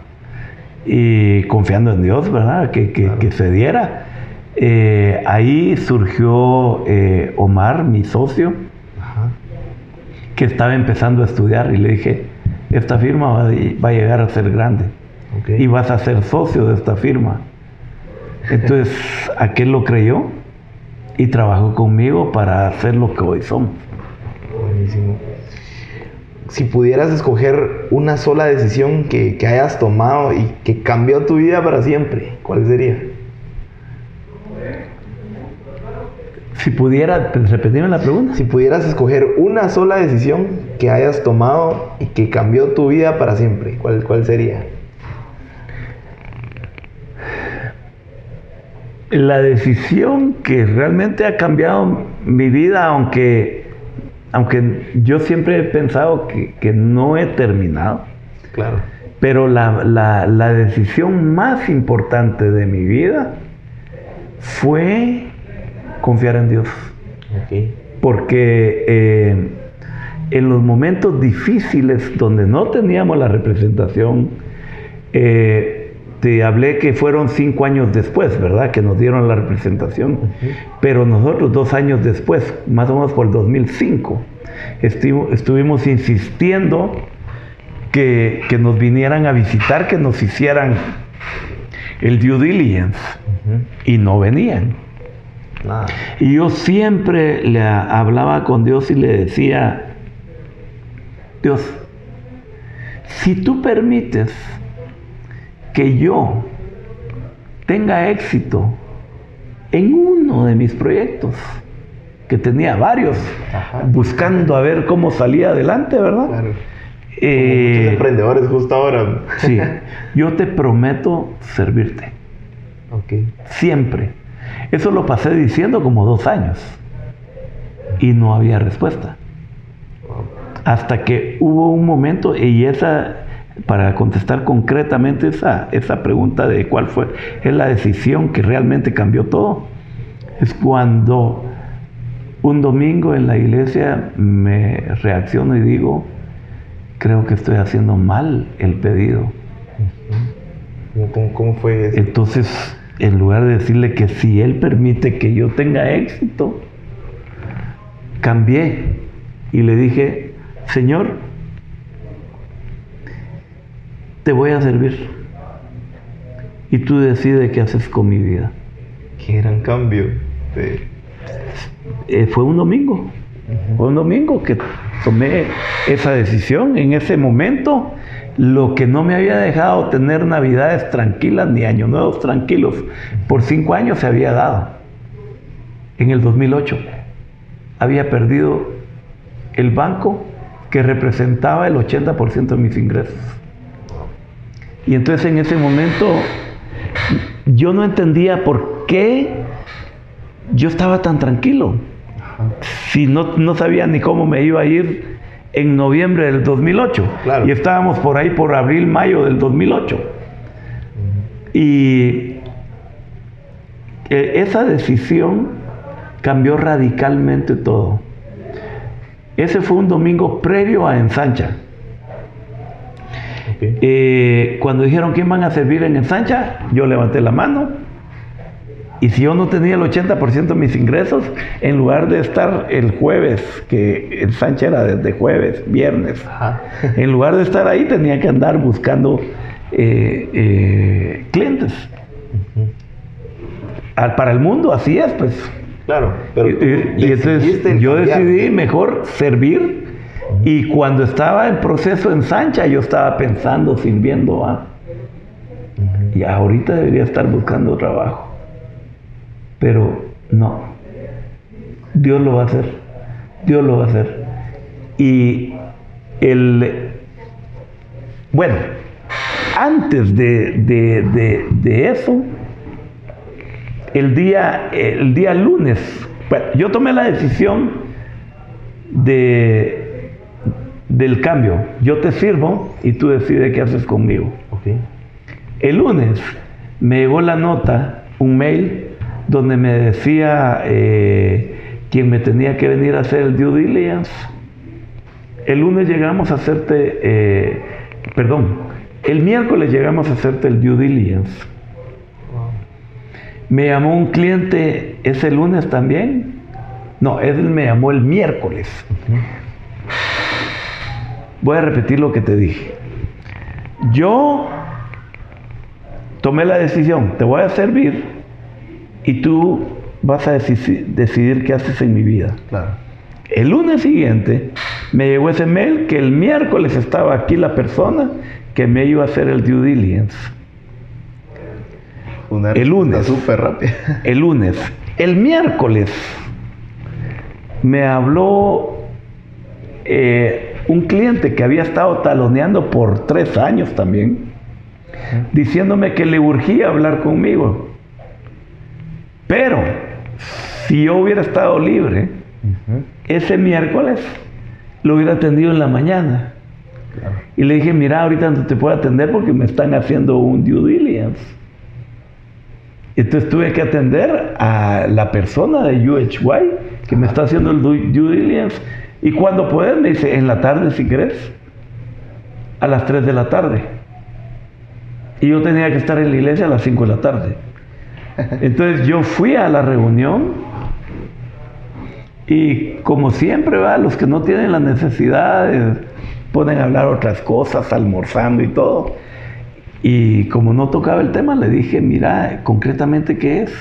[SPEAKER 1] Y confiando en Dios, ¿verdad? Que, que,
[SPEAKER 5] Claro.
[SPEAKER 1] que se diera. Eh, ahí surgió eh, Omar, mi socio,
[SPEAKER 5] Ajá.
[SPEAKER 1] que estaba empezando a estudiar y le dije, esta firma va, a- va a llegar a ser grande y vas a ser socio de esta firma. Entonces, aquel lo creyó y trabajó conmigo para hacer lo que hoy somos.
[SPEAKER 5] Buenísimo. Si pudieras escoger una sola decisión que, que hayas tomado y que cambió tu vida para siempre, ¿cuál sería?
[SPEAKER 1] Si pudiera, pues, repetirme la pregunta.
[SPEAKER 5] Si pudieras escoger una sola decisión que hayas tomado y que cambió tu vida para siempre, ¿cuál, cuál sería?
[SPEAKER 1] La decisión que realmente ha cambiado mi vida, aunque, aunque yo siempre he pensado que, que no he terminado,
[SPEAKER 5] Claro.
[SPEAKER 1] pero la, la- la decisión más importante de mi vida fue confiar en Dios. Porque eh, en los momentos difíciles donde no teníamos la representación, eh, te hablé que fueron cinco años después, ¿verdad? Que nos dieron la representación. Pero nosotros dos años después, más o menos por el 2005, estuvimos insistiendo que, nos vinieran a visitar, que nos hicieran el due diligence. Y no venían. Y yo siempre le hablaba con Dios y le decía, Dios, si tú permites que yo tenga éxito en uno de mis proyectos, que tenía varios, buscando a ver cómo salía adelante, ¿verdad? Claro.
[SPEAKER 5] Eh, emprendedores justo ahora.
[SPEAKER 1] sí, yo te prometo servirte. Siempre. Eso lo pasé diciendo como dos años y no había respuesta. Hasta que hubo un momento y esa para contestar concretamente esa, esa pregunta de cuál fue es la decisión que realmente cambió todo, es cuando un domingo en la iglesia me reacciono y digo, creo que estoy haciendo mal el pedido.
[SPEAKER 5] ¿Cómo, fue eso?
[SPEAKER 1] Entonces, en lugar de decirle que si Él permite que yo tenga éxito, cambié y le dije, Señor, te voy a servir. Y tú decides qué haces con mi vida.
[SPEAKER 5] Qué gran cambio.
[SPEAKER 1] Eh, fue un domingo. Fue un domingo que tomé esa decisión. En ese momento, lo que no me había dejado tener navidades tranquilas ni años nuevos tranquilos por cinco años se había dado. En el 2008 había perdido el banco que representaba el 80% de mis ingresos. Y entonces en ese momento yo no entendía por qué yo estaba tan tranquilo. Si no, no sabía ni cómo me iba a ir en noviembre del 2008. Y estábamos por ahí por abril, mayo del 2008. Y eh, esa decisión cambió radicalmente todo. Ese fue un domingo previo a Ensancha. Eh, cuando dijeron quién van a servir en Ensancha, yo levanté la mano. Y si yo no tenía el 80% de mis ingresos, en lugar de estar el jueves, que Ensancha era desde jueves, viernes, en lugar de estar ahí tenía que andar buscando eh, eh, clientes. para el mundo así es, pues.
[SPEAKER 5] Claro,
[SPEAKER 1] pero y, entonces yo decidí mejor servir y cuando estaba en proceso en Sancha, yo estaba pensando, sirviendo a. Y ahorita debería estar buscando trabajo. Pero no. Dios lo va a hacer. Dios lo va a hacer. Y el. Bueno, antes de, de eso, el día, el día lunes, bueno, yo tomé la decisión de del cambio. Yo te sirvo y tú decides qué haces conmigo. El lunes me llegó la nota, un mail, donde me decía eh, quien me tenía que venir a hacer el due diligence. El lunes llegamos a hacerte, eh, perdón, el miércoles llegamos a hacerte el due diligence. Me llamó un cliente ese lunes también. No, él me llamó el miércoles. Voy a repetir lo que te dije. Yo tomé la decisión, te voy a servir y tú vas a decidir, qué haces en mi vida. Claro. El lunes siguiente me llegó ese mail que el miércoles estaba aquí la persona que me iba a hacer el due diligence. el lunes.
[SPEAKER 5] Súper rápido.
[SPEAKER 1] El lunes. El miércoles me habló eh, un cliente que había estado taloneando por tres años también, diciéndome que le urgía hablar conmigo. Pero si yo hubiera estado libre, ese miércoles lo hubiera atendido en la mañana. Y le dije, mira, ahorita no te puedo atender porque me están haciendo un due diligence. Entonces tuve que atender a la persona de UHY que me está haciendo el due diligence y cuando puedes, me dice, en la tarde si querés, a las 3 de la tarde. y yo tenía que estar en la iglesia a las 5 de la tarde. Entonces yo fui a la reunión y como siempre, va, los que no tienen la necesidad pueden hablar otras cosas, almorzando y todo. Y como no tocaba el tema, le dije, mira, concretamente, ¿qué es?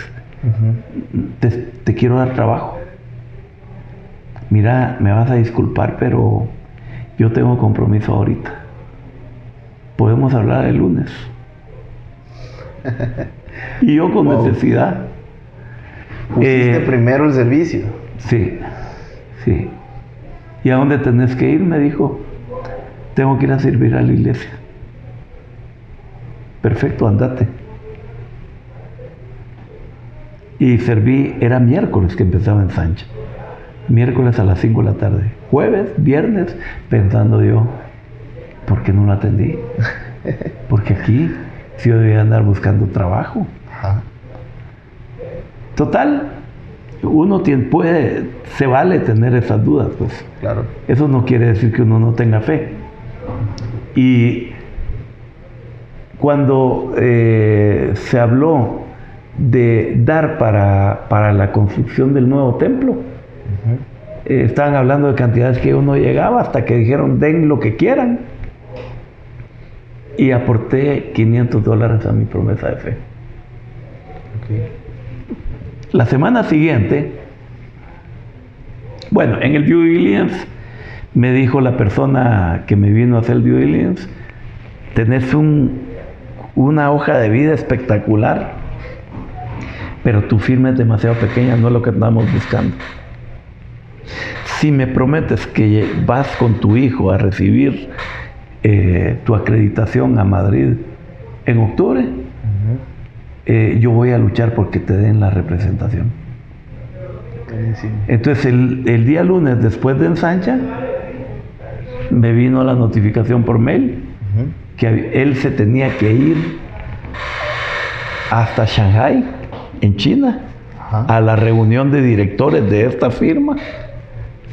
[SPEAKER 1] te, te quiero dar trabajo. Mira, me vas a disculpar, pero yo tengo compromiso ahorita. Podemos hablar el lunes. y yo con necesidad.
[SPEAKER 5] Pusiste eh, primero el servicio.
[SPEAKER 1] Sí, sí. ¿Y a dónde tenés que ir? Me dijo. Tengo que ir a servir a la iglesia. Perfecto, andate. Y serví, era miércoles que empezaba en Sancha. Miércoles a las 5 de la tarde. Jueves, viernes, pensando yo, ¿por qué no lo atendí? Porque aquí yo debía andar buscando trabajo. Total, uno tiene, puede, se vale tener esas dudas, pues.
[SPEAKER 5] Claro.
[SPEAKER 1] Eso no quiere decir que uno no tenga fe. Y cuando eh, se habló de dar para, para, la construcción del nuevo templo, eh, estaban hablando de cantidades que uno llegaba hasta que dijeron den lo que quieran. Y aporté 500 dólares a mi promesa de fe. La semana siguiente, bueno, en el due diligence me dijo la persona que me vino a hacer el due diligence, tenés un, una hoja de vida espectacular, pero tu firma es demasiado pequeña, no es lo que andamos buscando. Si me prometes que vas con tu hijo a recibir eh, tu acreditación a Madrid en octubre, eh, yo voy a luchar porque te den la representación. Entonces el, día lunes después de ensancha, me vino la notificación por mail que él se tenía que ir hasta Shanghai, en China, a la reunión de directores de esta firma,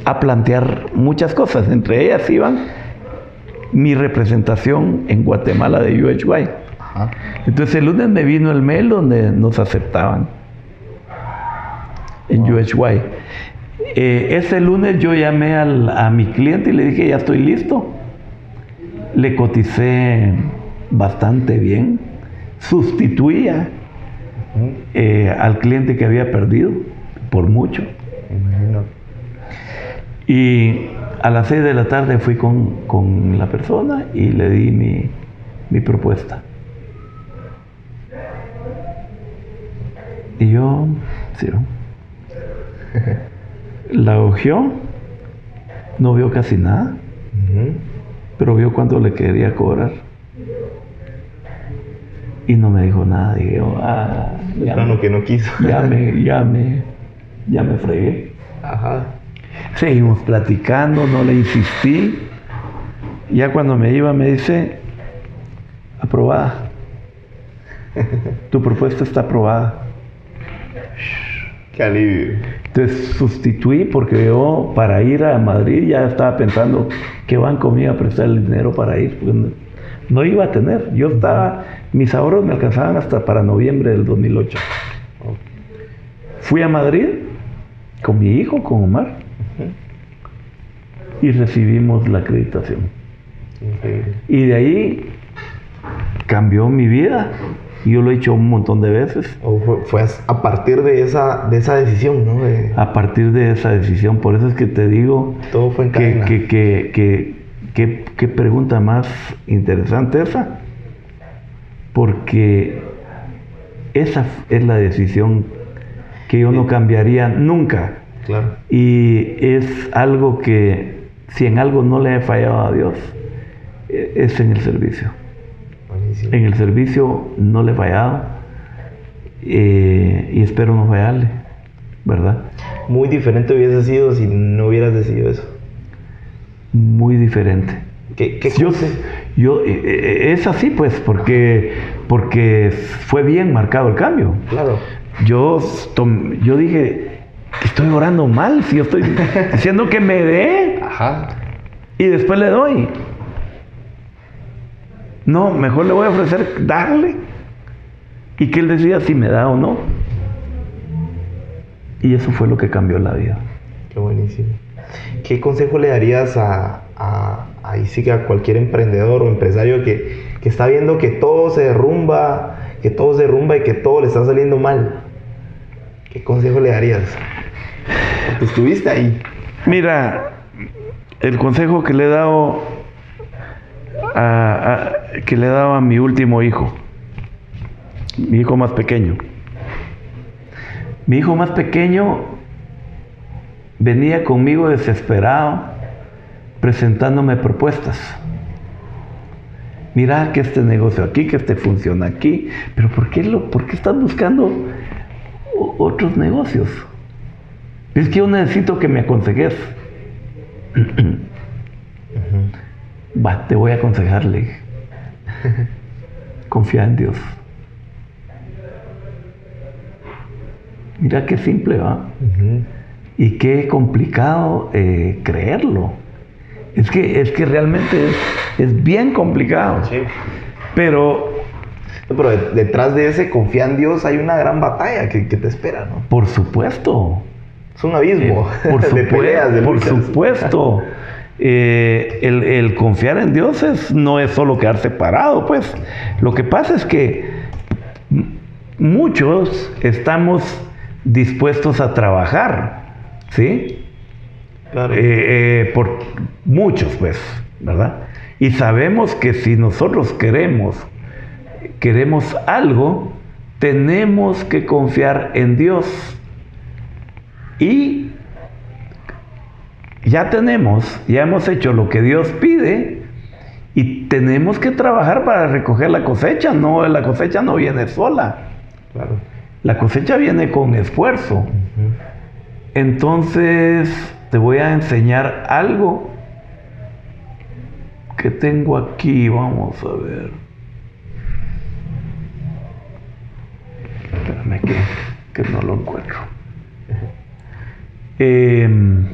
[SPEAKER 1] a plantear muchas cosas. Entre ellas iban mi representación en Guatemala de UHY. Entonces el lunes me vino el mail donde nos aceptaban en UHY. Eh, ese lunes yo llamé a mi cliente y le dije, ya estoy listo. Le coticé bastante bien. Sustituía eh, al cliente que había perdido por mucho. Y a las 6 de la tarde fui con, la persona y le di mi, mi propuesta. Y yo, sí, la ojeó, no vio casi nada, pero vio cuánto le quería cobrar. Y no me dijo nada. Dije, yo, ah,
[SPEAKER 5] ya que no quiso.
[SPEAKER 1] ya me, ya me, ya me fregué. Ajá. Seguimos platicando, no le insistí. Ya cuando me iba me dice, aprobada. Tu propuesta está aprobada.
[SPEAKER 5] Qué alivio.
[SPEAKER 1] Entonces sustituí porque yo para ir a Madrid ya estaba pensando qué banco me iba a prestar el dinero para ir. no, iba a tener. Yo estaba, mis ahorros me alcanzaban hasta para noviembre del 2008. Fui a Madrid con mi hijo, con Omar, y recibimos la acreditación. Y de ahí cambió mi vida. Yo lo he hecho un montón de veces.
[SPEAKER 5] fue, a partir de esa, de esa decisión, ¿no?
[SPEAKER 1] A partir de esa decisión. Por eso es que te digo
[SPEAKER 5] Todo fue en
[SPEAKER 1] que, que, que, qué pregunta más interesante esa. Porque esa es la decisión que yo no cambiaría nunca.
[SPEAKER 5] Claro.
[SPEAKER 1] Y es algo que, si en algo no le he fallado a Dios, e, es en el servicio. En el servicio no le he fallado eh, y espero no fallarle, ¿verdad?
[SPEAKER 5] Muy diferente hubiese sido si no hubieras decidido eso.
[SPEAKER 1] Muy diferente.
[SPEAKER 5] ¿Qué, qué
[SPEAKER 1] yo, yo eh, eh, es así pues porque porque fue bien marcado el cambio.
[SPEAKER 5] Claro.
[SPEAKER 1] Yo yo dije estoy orando mal si yo estoy diciendo que me dé
[SPEAKER 5] Ajá.
[SPEAKER 1] y después le doy. No, mejor le voy a ofrecer darle y que él decida si me da o no. Y eso fue lo que cambió la vida.
[SPEAKER 5] Qué buenísimo. ¿Qué consejo le darías a, a, ahí sí que a cualquier emprendedor o empresario que, que está viendo que todo se derrumba, que todo se derrumba y que todo le está saliendo mal? ¿Qué consejo le darías? Porque estuviste ahí.
[SPEAKER 1] Mira, el consejo que le he dado a, que le he a mi último hijo, mi hijo más pequeño. Mi hijo más pequeño venía conmigo desesperado presentándome propuestas. Mira que este negocio aquí, que este funciona aquí, pero ¿por qué, lo, por qué estás buscando otros negocios? Es que yo necesito que me aconsejes. Va, te voy a aconsejarle. Confía en Dios. Mira qué simple va. Y qué complicado eh, creerlo. Es que, es que realmente es, es bien complicado.
[SPEAKER 5] Sí.
[SPEAKER 1] Pero
[SPEAKER 5] Pero de- detrás de ese confía en Dios hay una gran batalla que, que te espera, ¿no?
[SPEAKER 1] por supuesto.
[SPEAKER 5] Es un abismo
[SPEAKER 1] Eh, por,
[SPEAKER 5] de
[SPEAKER 1] supue-
[SPEAKER 5] peleas, de
[SPEAKER 1] por supuesto. Eh, el, el confiar en Dios es- no es solo quedar separado, pues. Lo que pasa es que muchos estamos dispuestos a trabajar, ¿sí?
[SPEAKER 5] Claro.
[SPEAKER 1] Eh, por muchos, pues, ¿verdad? Y sabemos que si nosotros queremos, queremos algo, tenemos que confiar en Dios. Y ya tenemos, ya hemos hecho lo que Dios pide y tenemos que trabajar para recoger la cosecha. No, la cosecha no viene sola.
[SPEAKER 5] claro.
[SPEAKER 1] La cosecha viene con esfuerzo. Entonces te voy a enseñar algo que tengo aquí. Vamos a ver. Espérame que, que no lo encuentro. Em,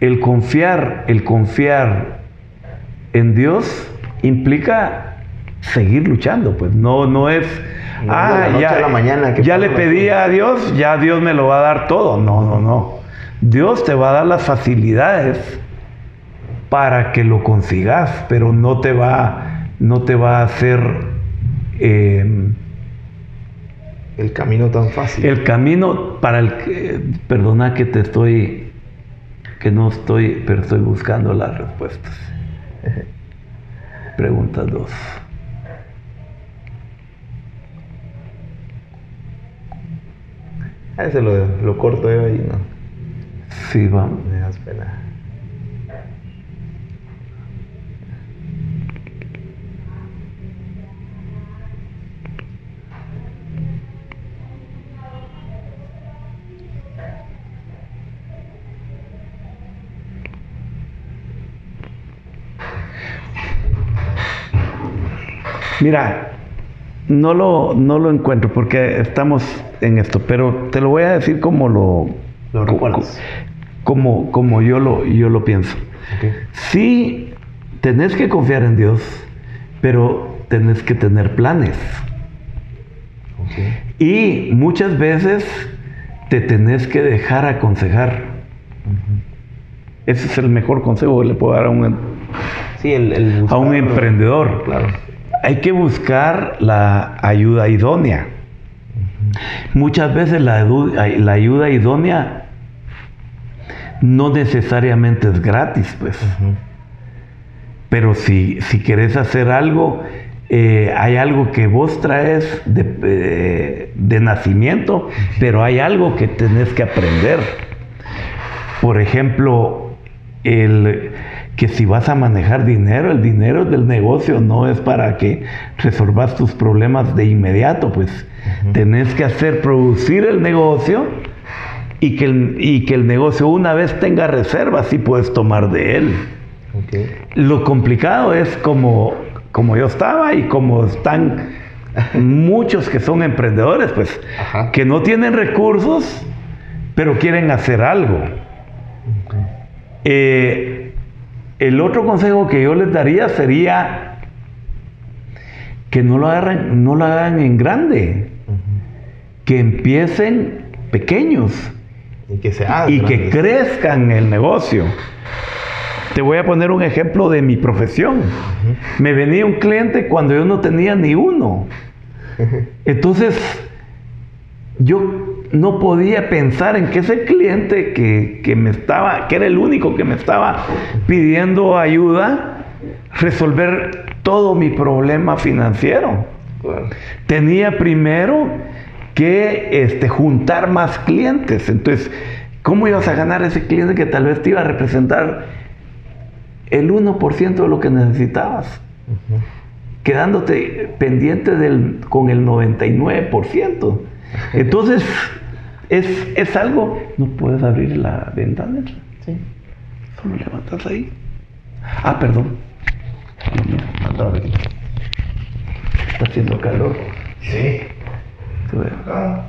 [SPEAKER 1] el confiar, el confiar en Dios implica seguir luchando, pues no, no es,
[SPEAKER 5] No,
[SPEAKER 1] ah, ya,
[SPEAKER 5] a la mañana que
[SPEAKER 1] ya
[SPEAKER 5] pasa
[SPEAKER 1] le pedí
[SPEAKER 5] cosas".
[SPEAKER 1] a Dios, ya Dios me lo va a dar todo. No, no, no. Dios te va a dar las facilidades para que lo consigas, pero no te va, no te va a hacer em,
[SPEAKER 5] El camino tan fácil.
[SPEAKER 1] el camino para el que, perdona que te estoy, que no estoy, pero estoy buscando las respuestas. Pregunta 2.
[SPEAKER 5] Ah, ese lo, lo corto yo ahí, ¿no?
[SPEAKER 1] Sí, vamos.
[SPEAKER 5] Me das pena.
[SPEAKER 1] Mira, no lo, no lo encuentro porque estamos en esto, pero te lo voy a decir como lo,
[SPEAKER 5] Lo
[SPEAKER 1] como, como yo lo, yo lo pienso. Sí, tenés que confiar en Dios, pero tenés que tener planes. Y muchas veces te tenés que dejar aconsejar. Ese es el mejor consejo que le puedo dar a un,
[SPEAKER 5] Sí, el, el
[SPEAKER 1] a un emprendedor.
[SPEAKER 5] Claro.
[SPEAKER 1] Hay que buscar la ayuda idónea. Muchas veces la, ayuda idónea no necesariamente es gratis, pues. Pero si, si querés hacer algo, eh, hay algo que vos traes de, eh, de nacimiento, pero hay algo que tenés que aprender. Por ejemplo, el, que si vas a manejar dinero, el dinero del negocio no es para que resolvas tus problemas de inmediato, pues tenés que hacer producir el negocio y que el, y que el negocio una vez tenga reservas y puedes tomar de él. Lo complicado es como, como yo estaba y como están muchos que son emprendedores, pues,
[SPEAKER 5] Ajá.
[SPEAKER 1] que no tienen recursos, pero quieren hacer algo. Eh, el otro consejo que yo les daría sería que no lo hagan, no lo hagan en grande, que empiecen pequeños
[SPEAKER 5] Y que sea
[SPEAKER 1] y que crezcan el negocio. Te voy a poner un ejemplo de mi profesión. Me venía un cliente cuando yo no tenía ni uno. Entonces, yo no podía pensar en que ese cliente que, que me estaba, que era el único que me estaba pidiendo ayuda, resolver todo mi problema financiero.
[SPEAKER 5] Claro.
[SPEAKER 1] Tenía primero que este, juntar más clientes. Entonces, ¿cómo ibas a ganar ese cliente que tal vez te iba a representar el 1% de lo que necesitabas? Quedándote pendiente del, con el 99%. Entonces, es, es algo... No puedes abrir la ventana.
[SPEAKER 5] Sí.
[SPEAKER 1] Solo levantas ahí. Ah, perdón. Está haciendo calor.
[SPEAKER 5] Sí.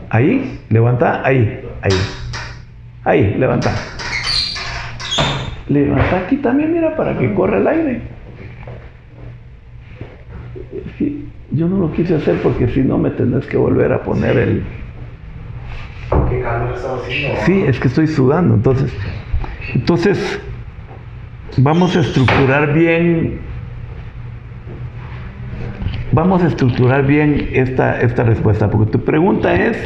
[SPEAKER 1] Ahí, levanta, ahí, ahí. Ahí, levanta. Levanta aquí también, mira, para que corra el aire. Sí, yo no lo quise hacer porque si no me tendrás que volver a poner el...
[SPEAKER 5] ¿Qué calor está haciendo?
[SPEAKER 1] Sí, es que estoy sudando, entonces... Entonces, vamos a estructurar bien... Vamos a estructurar bien esta, esta respuesta, porque tu pregunta es,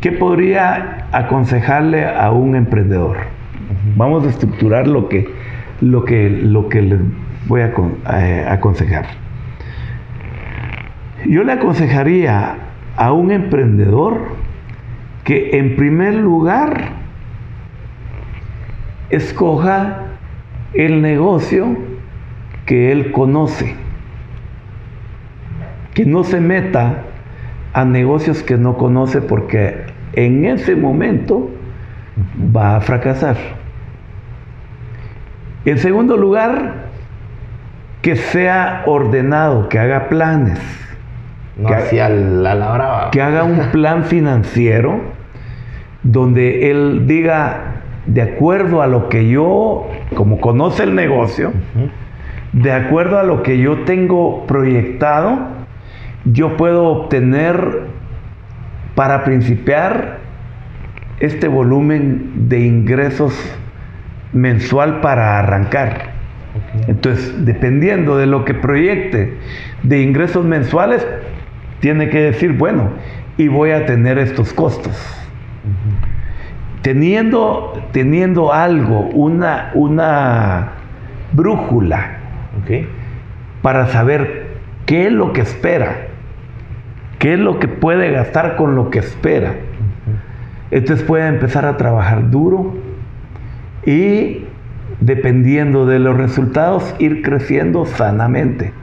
[SPEAKER 1] ¿qué podría aconsejarle a un emprendedor? Vamos a estructurar lo que, lo que, lo que les voy a eh, aconsejar. Yo le aconsejaría a un emprendedor que en primer lugar escoja el negocio que él conoce. Que no se meta a negocios que no conoce porque en ese momento va a fracasar. En segundo lugar, que sea ordenado, que haga planes
[SPEAKER 5] No
[SPEAKER 1] Que-
[SPEAKER 5] la, la brava.
[SPEAKER 1] que haga un plan financiero donde él diga, de acuerdo a lo que yo, como conoce el negocio, de acuerdo a lo que yo tengo proyectado, yo puedo obtener para principiar este volumen de ingresos mensual para arrancar. Entonces, dependiendo de lo que proyecte de ingresos mensuales, tiene que decir, bueno, y voy a tener estos costos. Teniendo, teniendo algo, una, una brújula para saber qué es lo que espera, qué es lo que puede gastar con lo que espera. Entonces puede empezar a trabajar duro y dependiendo de los resultados ir creciendo sanamente.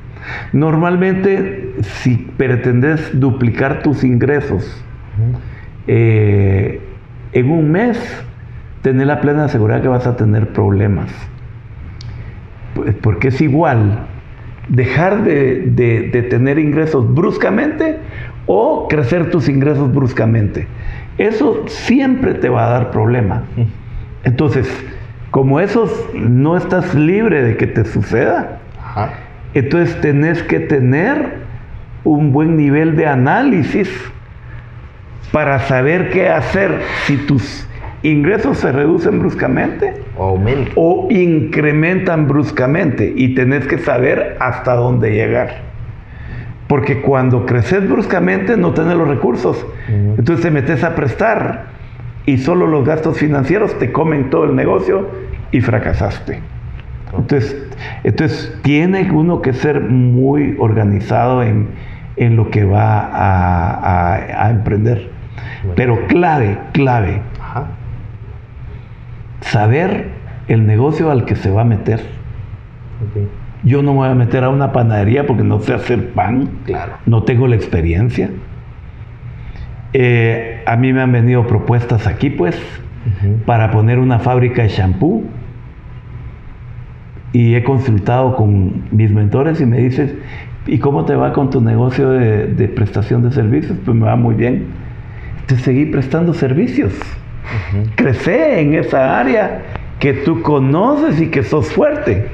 [SPEAKER 1] Normalmente si pretendes duplicar tus ingresos eh, en un mes, tener la plena seguridad que vas a tener problemas. Pues, Porque es igual dejar de, de- de tener ingresos bruscamente o crecer tus ingresos bruscamente. Eso siempre te va a dar problema. Entonces, como esos no estás libre de que te suceda,
[SPEAKER 5] Ajá.
[SPEAKER 1] entonces tenés que tener un buen nivel de análisis para saber qué hacer si tus ingresos se reducen bruscamente
[SPEAKER 5] O
[SPEAKER 1] o incrementan bruscamente y tenés que saber hasta dónde llegar. Porque cuando creces bruscamente no tenés los recursos.
[SPEAKER 5] Ujú.
[SPEAKER 1] Entonces te metes a prestar y solo los gastos financieros te comen todo el negocio y fracasaste. Entonces, entonces tiene uno que ser muy organizado en, en lo que va a, a- a emprender. Pero clave, clave,
[SPEAKER 5] Ajá.
[SPEAKER 1] saber el negocio al que se va a meter.
[SPEAKER 5] Ok.
[SPEAKER 1] Yo no me voy a meter a una panadería porque no sé hacer pan,
[SPEAKER 5] Claro.
[SPEAKER 1] no tengo la experiencia. Eh, a mí me han venido propuestas aquí, pues,
[SPEAKER 5] Ujú.
[SPEAKER 1] para poner una fábrica de shampoo. Y he consultado con mis mentores y me dices, ¿y cómo te va con tu negocio de, de prestación de servicios? Pues me va muy bien. Te seguí prestando servicios. Crece en esa área que tú conoces y que sos fuerte.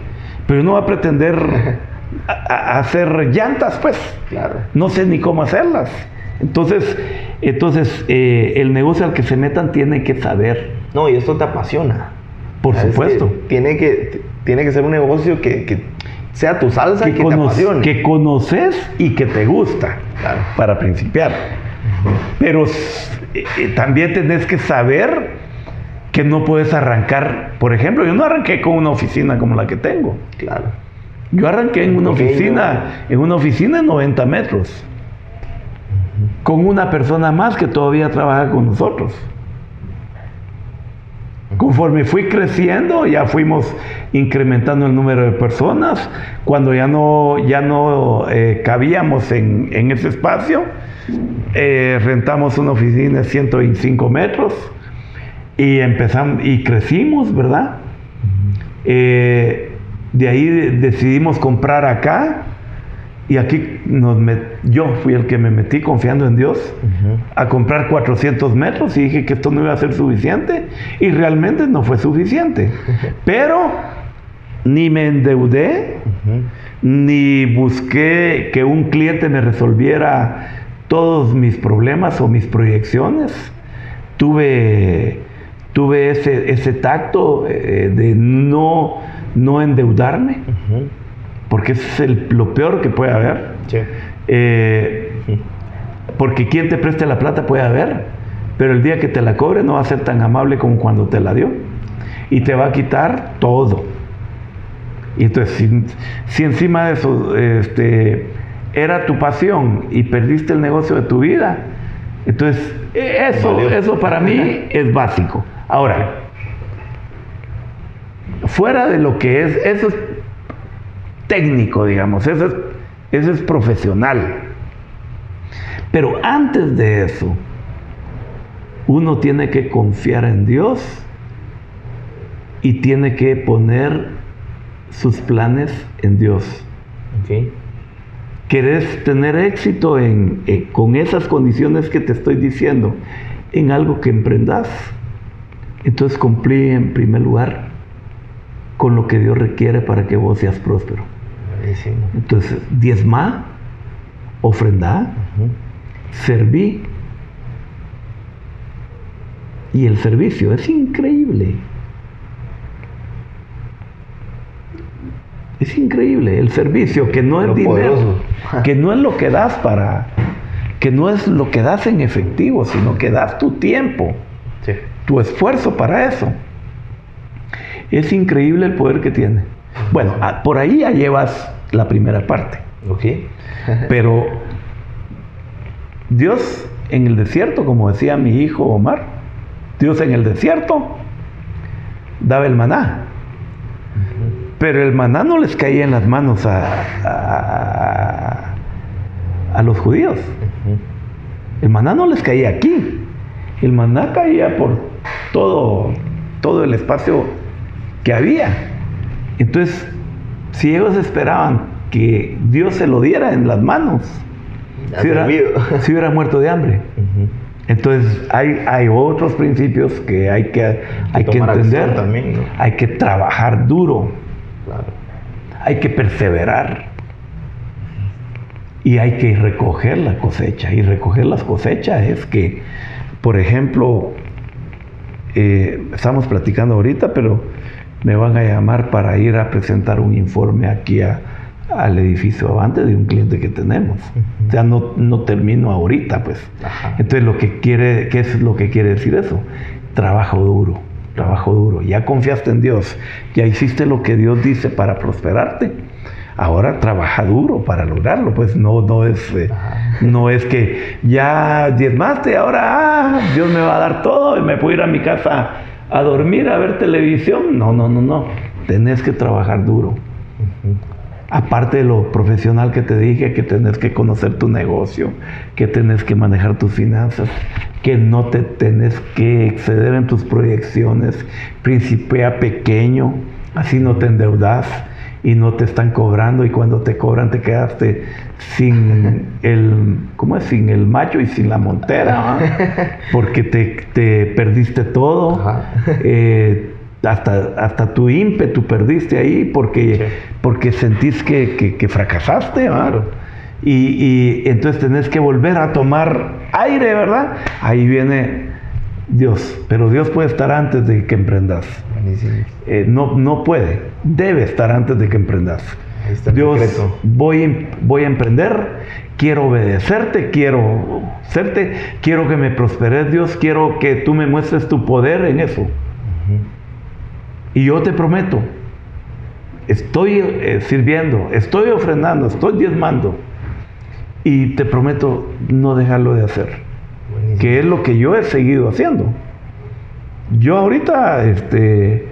[SPEAKER 1] Pero no va a pretender a, hacer llantas, pues.
[SPEAKER 5] Claro.
[SPEAKER 1] No sé ni cómo hacerlas. Entonces, entonces eh, el negocio al que se metan tiene que saber.
[SPEAKER 5] No, y esto te apasiona.
[SPEAKER 1] Por supuesto.
[SPEAKER 5] tiene, que, tiene que ser un negocio que, sea tu salsa que, que te apasione.
[SPEAKER 1] Que conoces y que te gusta.
[SPEAKER 5] Claro.
[SPEAKER 1] Para principiar. Pero eh, eh, también tenés que saber que no puedes arrancar. Por ejemplo, yo no arranqué con una oficina como la que tengo.
[SPEAKER 5] Claro.
[SPEAKER 1] Yo arranqué en una oficina, en una oficina de 90 metros, con una persona más que todavía trabaja con nosotros. Conforme fui creciendo, ya fuimos incrementando el número de personas. Cuando ya no, ya no eh, cabíamos en, en, ese espacio, eh, rentamos una oficina de 125 metros y empezamos y crecimos, ¿verdad? Eh, de ahí decidimos comprar acá y aquí nos yo fui el que me metí confiando en Dios a comprar 400 metros y dije que esto no iba a ser suficiente y realmente no fue suficiente. Pero ni me endeudé, ni busqué que un cliente me resolviera todos mis problemas o mis proyecciones. Tuve, tuve ese, ese tacto eh, de no no endeudarme, porque es lo peor que puede haber. Eh, porque quien te preste la plata puede haber, pero el día que te la cobre no va a ser tan amable como cuando te la dio. Y te va a quitar todo. Y entonces, si, encima de eso este, era tu pasión y perdiste el negocio de tu vida, entonces eso, eso para mí es básico. Ahora, fuera de lo que es, eso es técnico, digamos, eso es, eso es profesional. Pero antes de eso, uno tiene que confiar en Dios y tiene que poner sus planes en Dios. Okay. ¿Querés tener éxito en, eh, con esas condiciones que te estoy diciendo en algo que emprendas? Entonces cumplí en primer lugar con lo que Dios requiere para que vos seas próspero. Entonces, diezma, ofrenda, serví. Y el servicio es increíble. Es increíble el servicio, que no es dinero, que no es lo que das para, que no es lo que das en efectivo, sino que das tu tiempo, tu esfuerzo para eso. Es increíble el poder que tiene. Bueno, ah, por ahí ya llevas la primera parte.
[SPEAKER 5] Ok.
[SPEAKER 1] Pero Dios en el desierto, como decía mi hijo Omar, Dios en el desierto daba el maná. Pero el maná no les caía en las manos a, a, los judíos. El maná no les caía aquí. El maná caía por todo, todo el espacio que había. Entonces, si ellos esperaban que Dios se lo diera en las manos, si hubiera, muerto de hambre. Entonces, hay, hay otros principios que hay que, hay que, entender. También, Hay que trabajar duro. Hay que perseverar. Y hay que recoger la cosecha. Y recoger las cosechas es que, por ejemplo, eh, estamos platicando ahorita, pero me van a llamar para ir a presentar un informe aquí al edificio Avante de un cliente que tenemos. O sea, no, no termino ahorita, pues. Entonces, lo que quiere, ¿qué es lo que quiere decir eso? Trabajo duro, trabajo duro. Ya confiaste en Dios, ya hiciste lo que Dios dice para prosperarte. Ahora trabaja duro para lograrlo, pues no, no, es, eh, no es que ya diezmaste, ahora ah, Dios me va a dar todo y me puedo ir a mi casa a dormir, a ver televisión. No, no, no, no. Tenés que trabajar duro. Aparte de lo profesional que te dije, que tenés que conocer tu negocio, que tenés que manejar tus finanzas, que no te tenés que exceder en tus proyecciones, principia pequeño, así no te endeudas y no te están cobrando y cuando te cobran te quedaste sin el, ¿cómo es? Sin el macho y sin la montera, porque te, te, perdiste todo. Eh, hasta, hasta tu ímpetu perdiste ahí porque, porque sentís que, que, que fracasaste, ¿verdad? Y, y, entonces tenés que volver a tomar aire, ¿verdad? Ahí viene Dios, pero Dios puede estar antes de que emprendas. Eh, no, no puede, debe estar antes de que emprendas. Dios, voy, voy a emprender, quiero obedecerte, quiero serte, quiero que me prosperes Dios, quiero que tú me muestres tu poder en eso. Y yo te prometo, estoy eh, sirviendo, estoy ofrendando, estoy diezmando. Y te prometo no dejarlo de hacer. Que es lo que yo he seguido haciendo. Yo ahorita, este,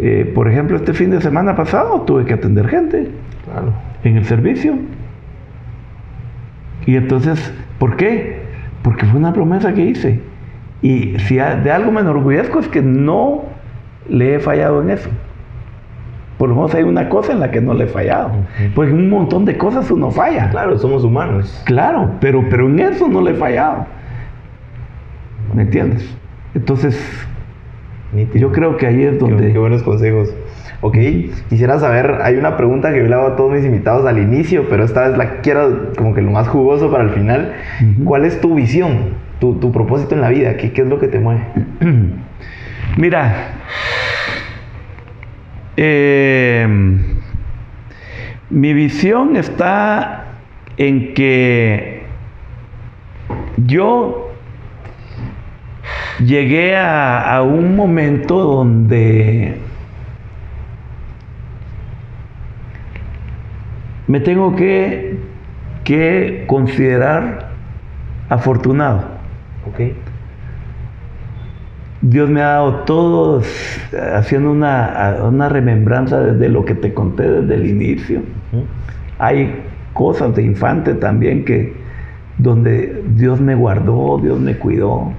[SPEAKER 1] eh, por ejemplo, este fin de semana pasado tuve que atender gente en el servicio. Y entonces, ¿por qué? Porque fue una promesa que hice. Y si de algo me enorgullezco es que no le he fallado en eso. Por lo menos hay una cosa en la que no le he fallado. Porque en un montón de cosas uno falla.
[SPEAKER 5] Claro, somos humanos.
[SPEAKER 1] Claro, pero, pero en eso no le he fallado. ¿Me entiendes? Entonces, yo creo que ahí es donde...
[SPEAKER 5] Qué, buenos consejos. Ok, quisiera saber, hay una pregunta que yo le hago a todos mis invitados al inicio, pero esta vez la quiero como que lo más jugoso para el final. ¿Cuál es tu visión, tu, tu propósito en la vida? ¿Qué, ¿Qué, es lo que te mueve?
[SPEAKER 1] Mira, eh, mi visión está en que yo llegué a, un momento donde me tengo que, que considerar afortunado. Dios me ha dado todo haciendo una, una remembranza desde lo que te conté desde el inicio. Hay cosas de infante también que donde Dios me guardó, Dios me cuidó.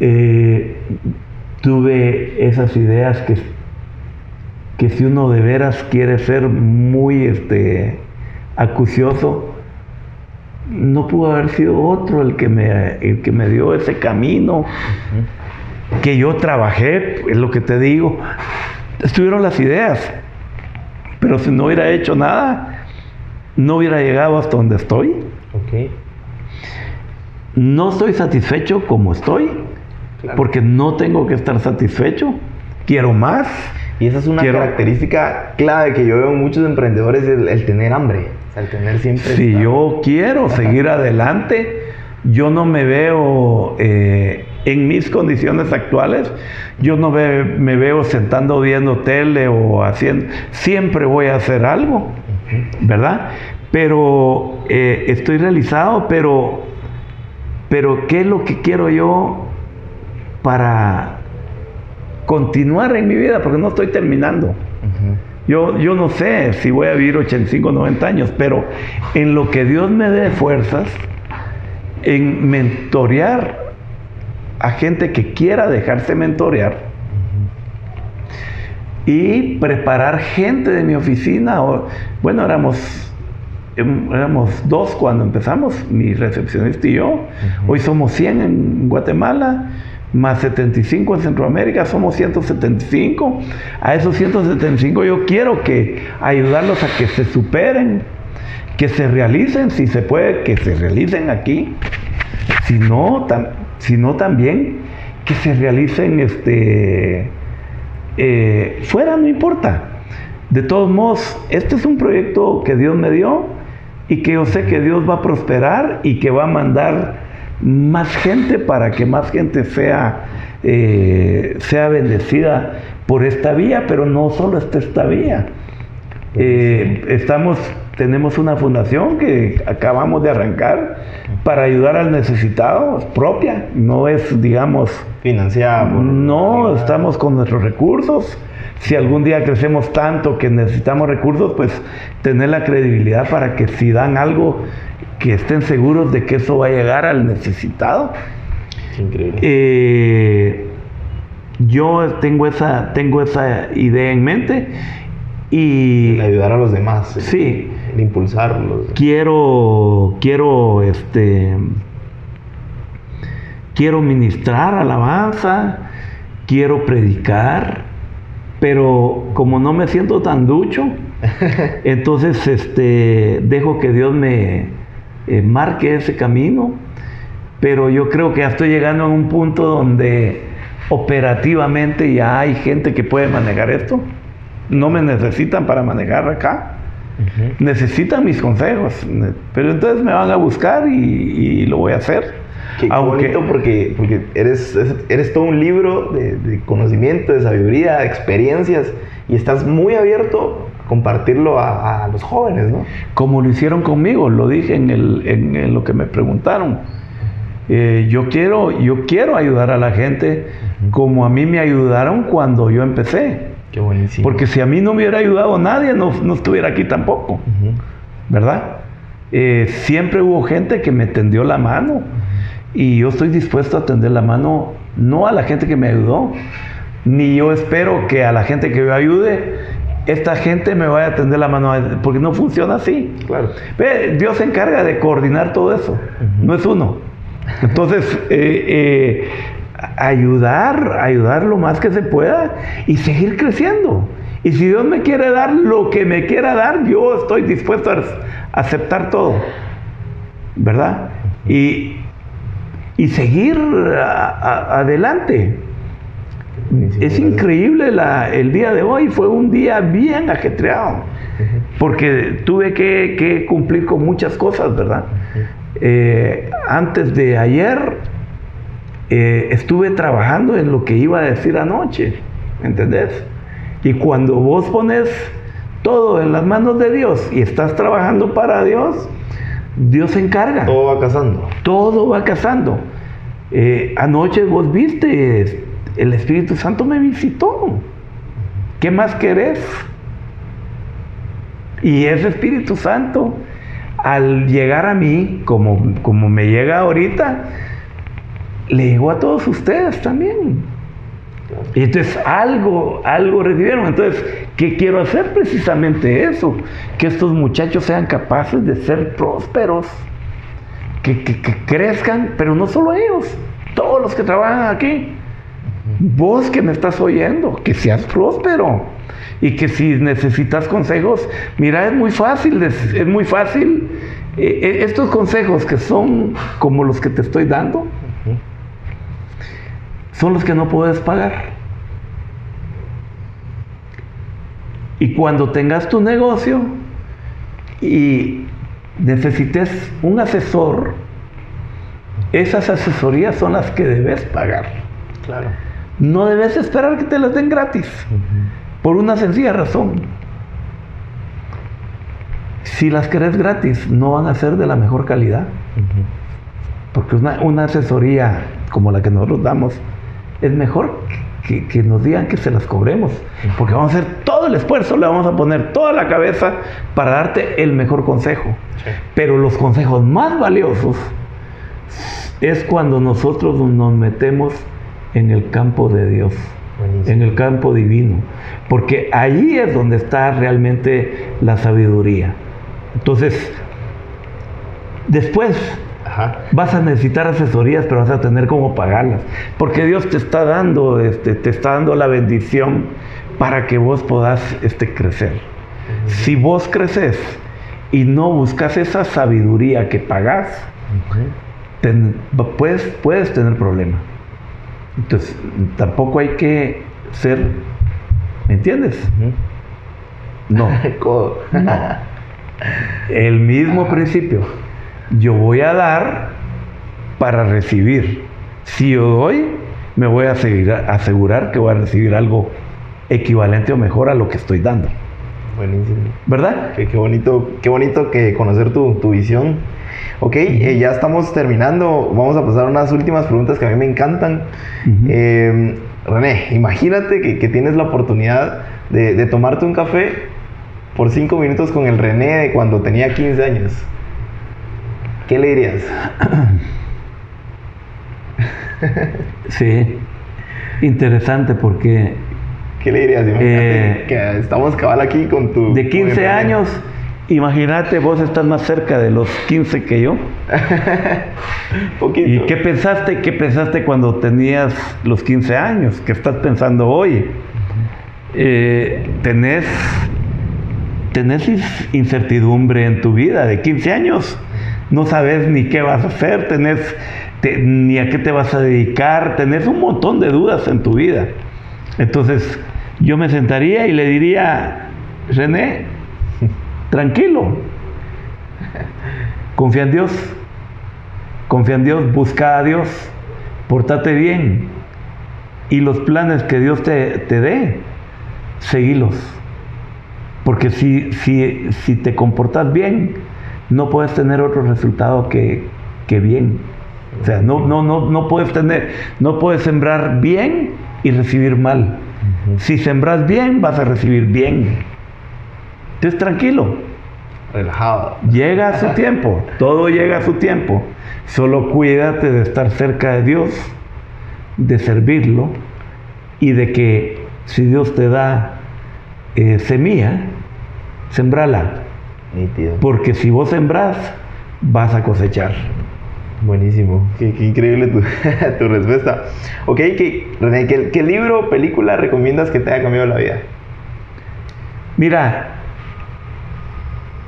[SPEAKER 1] Eh, tuve esas ideas que, que si uno de veras quiere ser muy este, acucioso, no pudo haber sido otro el que me, el que me dio ese camino, que yo trabajé, es lo que te digo, estuvieron las ideas, pero si no hubiera hecho nada, no hubiera llegado hasta donde estoy. No estoy satisfecho como estoy, porque no tengo que estar satisfecho, quiero más.
[SPEAKER 5] Y esa es una característica clave que yo veo en muchos emprendedores, el tener hambre tener siempre...
[SPEAKER 1] Si yo quiero seguir adelante, yo no me veo eh, en mis condiciones actuales, yo no me veo sentando viendo tele o haciendo, siempre voy a hacer algo, ¿verdad? Pero eh, estoy realizado, pero, pero ¿qué es lo que quiero yo para continuar en mi vida? Porque no estoy terminando. Yo, no sé si voy a vivir 85 o 90 años, pero en lo que Dios me dé fuerzas, en mentorear a gente que quiera dejarse mentorear y preparar gente de mi oficina. bueno, éramos, em, éramos dos cuando empezamos, mi recepcionista y yo. Hoy somos 100 en Guatemala más 75 en Centroamérica, somos 175. A esos 175 yo quiero que ayudarlos a que se superen, que se realicen, si se puede, que se realicen aquí. Si no, no también que se realicen este, eh, fuera, no importa. De todos modos, este es un proyecto que Dios me dio y que yo sé que Dios va a prosperar y que va a mandar más gente para que más gente sea, eh, sea bendecida por esta vía, pero no solo está esta vía. Eh, estamos, tenemos una fundación que acabamos de arrancar para ayudar al necesitado, propia, no es, digamos,
[SPEAKER 5] financiada.
[SPEAKER 1] No, estamos con nuestros recursos. Si algún día crecemos tanto que necesitamos recursos, pues tener la credibilidad para que si dan algo, que estén seguros de que eso va a llegar al necesitado.
[SPEAKER 5] Increíble.
[SPEAKER 1] Eh, yo tengo esa, tengo esa idea en mente y...
[SPEAKER 5] ayudar a los demás.
[SPEAKER 1] Sí.
[SPEAKER 5] impulsarlos.
[SPEAKER 1] Quiero, quiero, este, quiero ministrar alabanza, quiero predicar, pero como no me siento tan ducho, entonces este, dejo que Dios me eh, marque ese camino, pero yo creo que ya estoy llegando a un punto donde operativamente ya hay gente que puede manejar esto. No me necesitan para manejar acá. Necesitan mis consejos, pero entonces me van a buscar y, lo voy a hacer.
[SPEAKER 5] Qué, bonito porque, porque eres, eres todo un libro de, conocimiento, de sabiduría, de experiencias y estás muy abierto compartirlo a, los jóvenes, ¿no?
[SPEAKER 1] Como lo hicieron conmigo, lo dije en, el, en, lo que me preguntaron. Eh, yo, quiero, yo quiero ayudar a la gente como a mí me ayudaron cuando yo empecé.
[SPEAKER 5] Qué buenísimo.
[SPEAKER 1] Porque si a mí no me hubiera ayudado nadie, no, no estuviera aquí tampoco. ¿Verdad? Eh, siempre hubo gente que me tendió la mano. Y yo estoy dispuesto a tender la mano, no a la gente que me ayudó, ni yo espero que a la gente que me ayude, esta gente me vaya a tender la mano, porque no funciona así.
[SPEAKER 5] Claro.
[SPEAKER 1] Dios se encarga de coordinar todo eso, no es uno. Entonces, eh, eh, ayudar, ayudar lo más que se pueda y seguir creciendo. Y si Dios me quiere dar lo que me quiera dar, yo estoy dispuesto a aceptar todo. ¿Verdad? Y, y seguir adelante. Es increíble el día de hoy, fue un día bien ajetreado, porque tuve que, cumplir con muchas cosas, ¿verdad? Eh, antes de ayer eh, estuve trabajando en lo que iba a decir anoche, ¿entendés? Y cuando vos pones todo en las manos de Dios y estás trabajando para Dios, Dios se encarga.
[SPEAKER 5] Todo va casando.
[SPEAKER 1] Todo va casando. Eh, anoche vos viste, el Espíritu Santo me visitó. ¿Qué más querés? Y ese Espíritu Santo, al llegar a mí, como, como me llega ahorita, le llegó a todos ustedes también. Y entonces algo, algo recibieron. Entonces, ¿qué quiero hacer? Precisamente eso, que estos muchachos sean capaces de ser prósperos, que, crezcan, pero no solo ellos, todos los que trabajan aquí. Vos que me estás oyendo, que seas próspero. Y que si necesitas consejos, mira, es muy fácil, es, muy fácil. Eh, eh, estos consejos que son como los que te estoy dando, son los que no puedes pagar. Y cuando tengas tu negocio y necesites un asesor, esas asesorías son las que debes pagar.
[SPEAKER 5] Claro.
[SPEAKER 1] No debes esperar que te las den gratis. Por una sencilla razón. Si las querés gratis, no van a ser de la mejor calidad. Porque una, una asesoría como la que nosotros damos es mejor que, nos digan que se las cobremos, porque vamos a hacer todo el esfuerzo, le vamos a poner toda la cabeza para darte el mejor consejo. Pero los consejos más valiosos es cuando nosotros nos metemos en el campo de Dios, en el campo divino, porque ahí es donde está realmente la sabiduría. Entonces, después Vas a necesitar asesorías, pero vas a tener cómo pagarlas. Porque Dios te está dando, este, te está dando la bendición para que vos puedas este, crecer. Si vos creces y no buscas esa sabiduría que pagas, puedes, puedes tener problemas. Entonces, tampoco hay que ser, ¿me entiendes? no. El mismo principio yo voy a dar para recibir. Si yo doy, me voy a asegurar que voy a recibir algo equivalente o mejor a lo que estoy dando.
[SPEAKER 5] Buenísimo.
[SPEAKER 1] ¿Verdad?
[SPEAKER 5] Qué, bonito, qué bonito que conocer tu, visión. Ok, eh, ya estamos terminando. Vamos a pasar a unas últimas preguntas que a mí me encantan. Em, René, imagínate que, tienes la oportunidad de, de tomarte un café por cinco minutos con el René de cuando tenía 15 años. ¿Qué le dirías?
[SPEAKER 1] sí, interesante porque...
[SPEAKER 5] ¿Qué le dirías? Eh, que estamos cabal aquí con tu...
[SPEAKER 1] De 15 años, imagínate, vos estás más cerca de los 15 que yo.
[SPEAKER 5] Poquito.
[SPEAKER 1] ¿Y qué pensaste, qué pensaste cuando tenías los 15 años? ¿Qué estás pensando hoy? Eh, tenés, incertidumbre en tu vida de 15 años. No sabes ni qué vas a hacer, tenés, te- ni a qué te vas a dedicar, tenés un montón de dudas en tu vida. Entonces, yo me sentaría y le diría, René, tranquilo, confía en Dios, confía en Dios, busca a Dios, portate bien y los planes que Dios te, te dé, seguilos. Porque si, si, si te comportas bien, no puedes tener otro resultado que, que bien. O sea, no, no, no, no puedes tener, no puedes sembrar bien y recibir mal. Si sembras bien, vas a recibir bien. Entonces tranquilo,
[SPEAKER 5] Relajado.
[SPEAKER 1] llega a su tiempo, todo llega a su tiempo. Solo cuídate de estar cerca de Dios, de servirlo y de que si Dios te da eh, semilla, sembrala. Porque si vos sembrás, vas a cosechar.
[SPEAKER 5] Buenísimo. Qué, qué increíble tu, tu respuesta. Ok, ¿qué, René, ¿qué, qué libro o película recomiendas que te haya cambiado la vida?
[SPEAKER 1] Mira,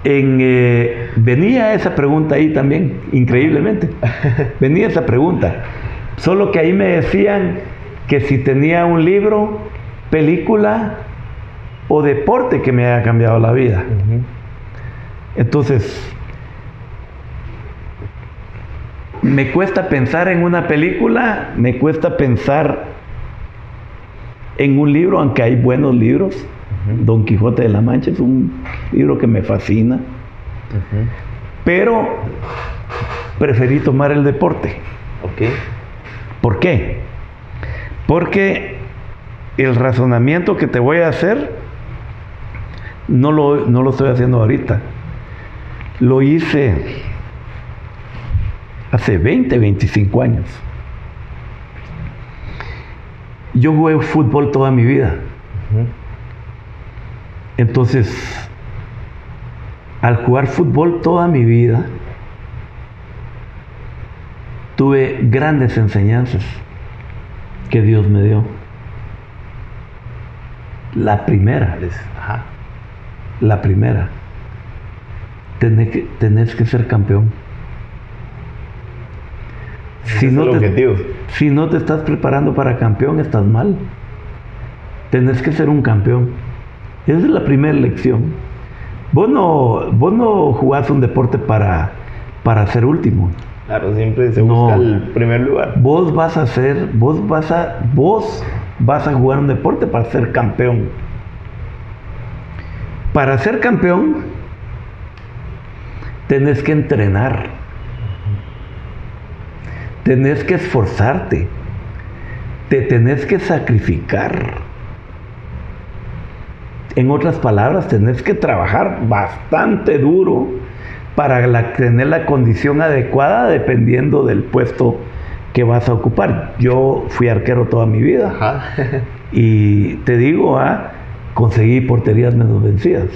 [SPEAKER 1] en, eh, venía esa pregunta ahí también, increíblemente. Venía esa pregunta. Solo que ahí me decían que si tenía un libro, película o deporte que me haya cambiado la vida. Entonces, me cuesta pensar en una película, me cuesta pensar en un libro, aunque hay buenos libros. Don Quijote de la Mancha es un libro que me fascina, pero preferí tomar el deporte.
[SPEAKER 5] Ok.
[SPEAKER 1] ¿Por qué? Porque el razonamiento que te voy a hacer no lo, no lo estoy haciendo ahorita. Lo hice hace 20, 25 años. Yo jugué fútbol toda mi vida. Entonces, al jugar fútbol toda mi vida, tuve grandes enseñanzas que Dios me dio. La primera,
[SPEAKER 5] Ajá.
[SPEAKER 1] la primera, tenés que, tenés que ser campeón.
[SPEAKER 5] Es el objetivo.
[SPEAKER 1] si no te estás preparando para campeón, estás mal. Tenés que ser un campeón. Esa es la primera lección. Vos no, vos no jugás un deporte para, para ser último.
[SPEAKER 5] Claro, siempre se
[SPEAKER 1] No.
[SPEAKER 5] busca el primer lugar.
[SPEAKER 1] Vos vas a ser, vos vas a, vos vas a jugar un deporte para ser campeón. Para ser campeón, tenés que entrenar. Tenés que esforzarte. Te tenés que sacrificar. En otras palabras, tenés que trabajar bastante duro para la- tener la condición adecuada dependiendo del puesto que vas a ocupar. Yo fui arquero toda mi vida
[SPEAKER 5] Ajá.
[SPEAKER 1] y te digo, ah, conseguí porterías menos vencidas,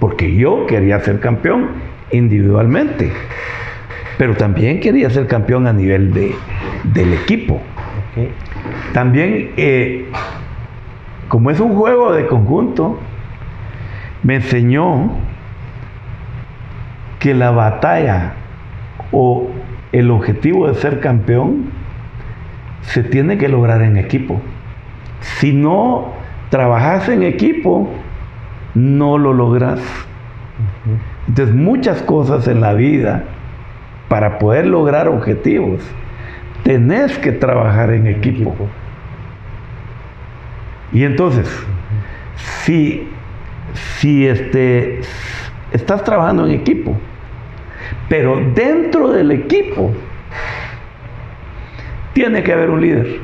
[SPEAKER 1] porque yo quería ser campeón individualmente, pero también quería ser campeón a nivel de, del equipo. También, eh, como es un juego de conjunto, me enseñó que la batalla o el objetivo de ser campeón se tiene que lograr en equipo. Si no trabajas en equipo, no lo logras. Entonces, muchas cosas en la vida, para poder lograr objetivos, tenés que trabajar en equipo. Y entonces, si, si este, estás trabajando en equipo, pero dentro del equipo tiene que haber un líder.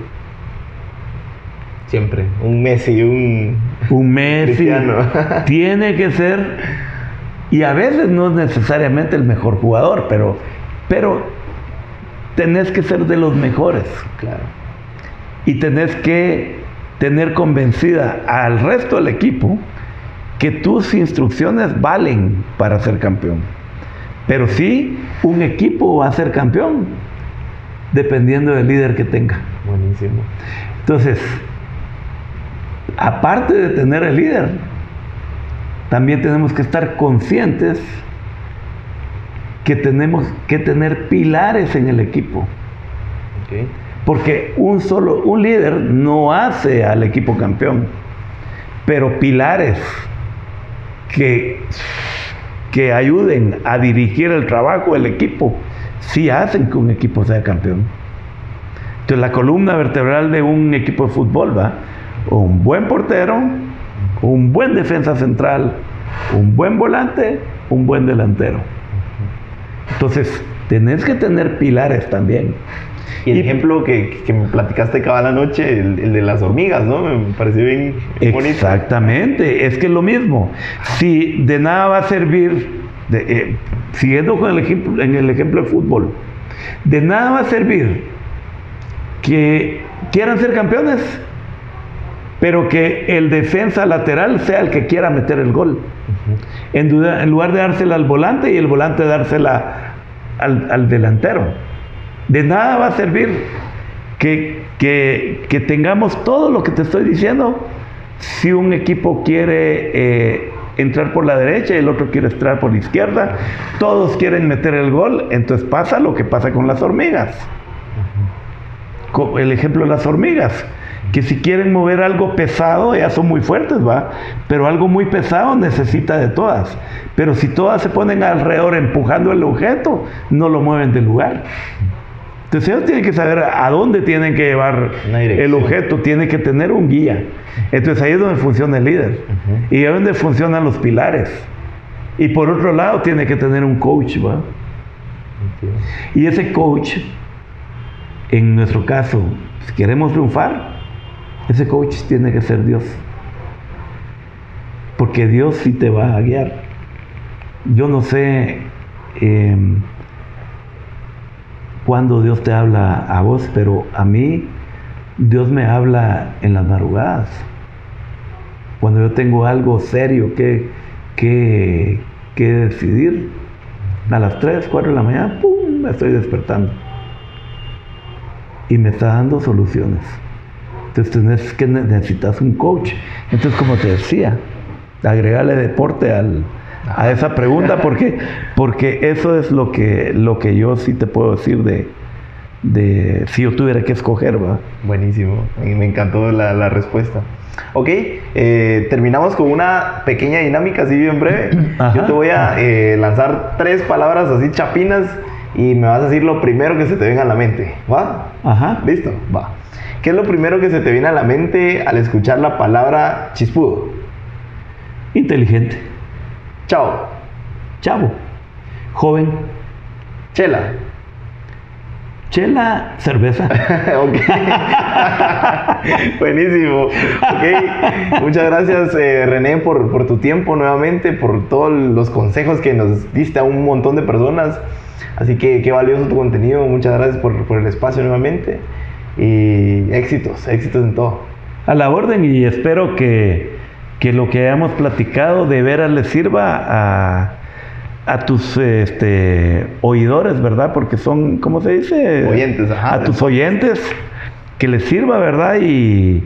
[SPEAKER 5] Siempre. Un Messi, un.
[SPEAKER 1] Un Messi
[SPEAKER 5] Cristiano.
[SPEAKER 1] tiene que ser, y a veces no es necesariamente el mejor jugador, pero, pero tenés que ser de los mejores.
[SPEAKER 5] Claro.
[SPEAKER 1] y tenés que tener convencida al resto del equipo que tus instrucciones valen para ser campeón. Pero si un equipo va a ser campeón, dependiendo del líder que tenga.
[SPEAKER 5] Buenísimo.
[SPEAKER 1] Entonces, aparte de tener el líder, también tenemos que estar conscientes que tenemos que tener pilares en el equipo. Porque un solo, un líder no hace al equipo campeón, pero pilares que, que ayuden a dirigir el trabajo del equipo, sí hacen que un equipo sea campeón. Entonces la columna vertebral de un equipo de fútbol va un buen portero, un buen defensa central, un buen volante, un buen delantero. Entonces, tenés que tener pilares también.
[SPEAKER 5] Y el ejemplo que, que, me platicaste cada la noche, el, de las hormigas, ¿no? Me pareció bien,
[SPEAKER 1] bonito. Exactamente, es que es lo mismo. Si de nada va a servir, eh, siguiendo con el ejemplo, en el ejemplo de fútbol, de nada va a servir que quieran ser campeones, pero que el defensa lateral sea el que quiera meter el gol. En, en, lugar de dársela al volante y el volante dársela al, al delantero. De nada va a servir que, que, que, tengamos todo lo que te estoy diciendo si un equipo quiere eh, entrar por la derecha y el otro quiere entrar por la izquierda. Todos quieren meter el gol, entonces pasa lo que pasa con las hormigas. El ejemplo de las hormigas que si quieren mover algo pesado, ya son muy fuertes, ¿va? Pero algo muy pesado necesita de todas. Pero si todas se ponen alrededor empujando el objeto, no lo mueven del lugar. Entonces ellos tienen que saber a dónde tienen que llevar el objeto, tiene que tener un guía. Entonces ahí es donde funciona el líder. Y ahí es donde funcionan los pilares. Y por otro lado tiene que tener un coach, ¿va? Y ese coach, en nuestro caso, si queremos triunfar, ese coach tiene que ser Dios. Porque Dios sí te va a guiar. Yo no sé eh, cuándo Dios te habla a vos, pero a mí Dios me habla en las madrugadas. Cuando yo tengo algo serio que, que, que decidir, a las 3, 4 de la mañana, ¡pum! me estoy despertando. Y me está dando soluciones. Entonces que necesitas un coach. Entonces, como te decía, agregarle deporte al, a esa pregunta porque, porque eso es lo que, lo que yo sí te puedo decir de, de si yo tuviera que escoger. ¿va?
[SPEAKER 5] Buenísimo, me encantó la, la respuesta. Ok, eh, terminamos con una pequeña dinámica así bien breve. Yo te voy a eh, lanzar tres palabras así chapinas y me vas a decir lo primero que se te venga a la mente. ¿Va?
[SPEAKER 1] Ajá.
[SPEAKER 5] ¿Listo? Va. ¿Qué es lo primero que se te viene a la mente al escuchar la palabra chispudo?
[SPEAKER 1] Inteligente.
[SPEAKER 5] Chao.
[SPEAKER 1] Chavo. Joven.
[SPEAKER 5] Chela.
[SPEAKER 1] Chela, cerveza.
[SPEAKER 5] ok. Buenísimo. Ok. Muchas gracias, eh, René, por, por, tu tiempo nuevamente, por todos los consejos que nos diste a un montón de personas. Así que qué valioso tu contenido. Muchas gracias por, por el espacio nuevamente y éxitos, éxitos en todo.
[SPEAKER 1] A la orden y espero que, que lo que hayamos platicado de veras les sirva a, a tus este, oidores, ¿verdad? Porque son, ¿cómo se dice?
[SPEAKER 5] Oyentes, ajá.
[SPEAKER 1] A tus oyentes, que les sirva, ¿verdad? Y,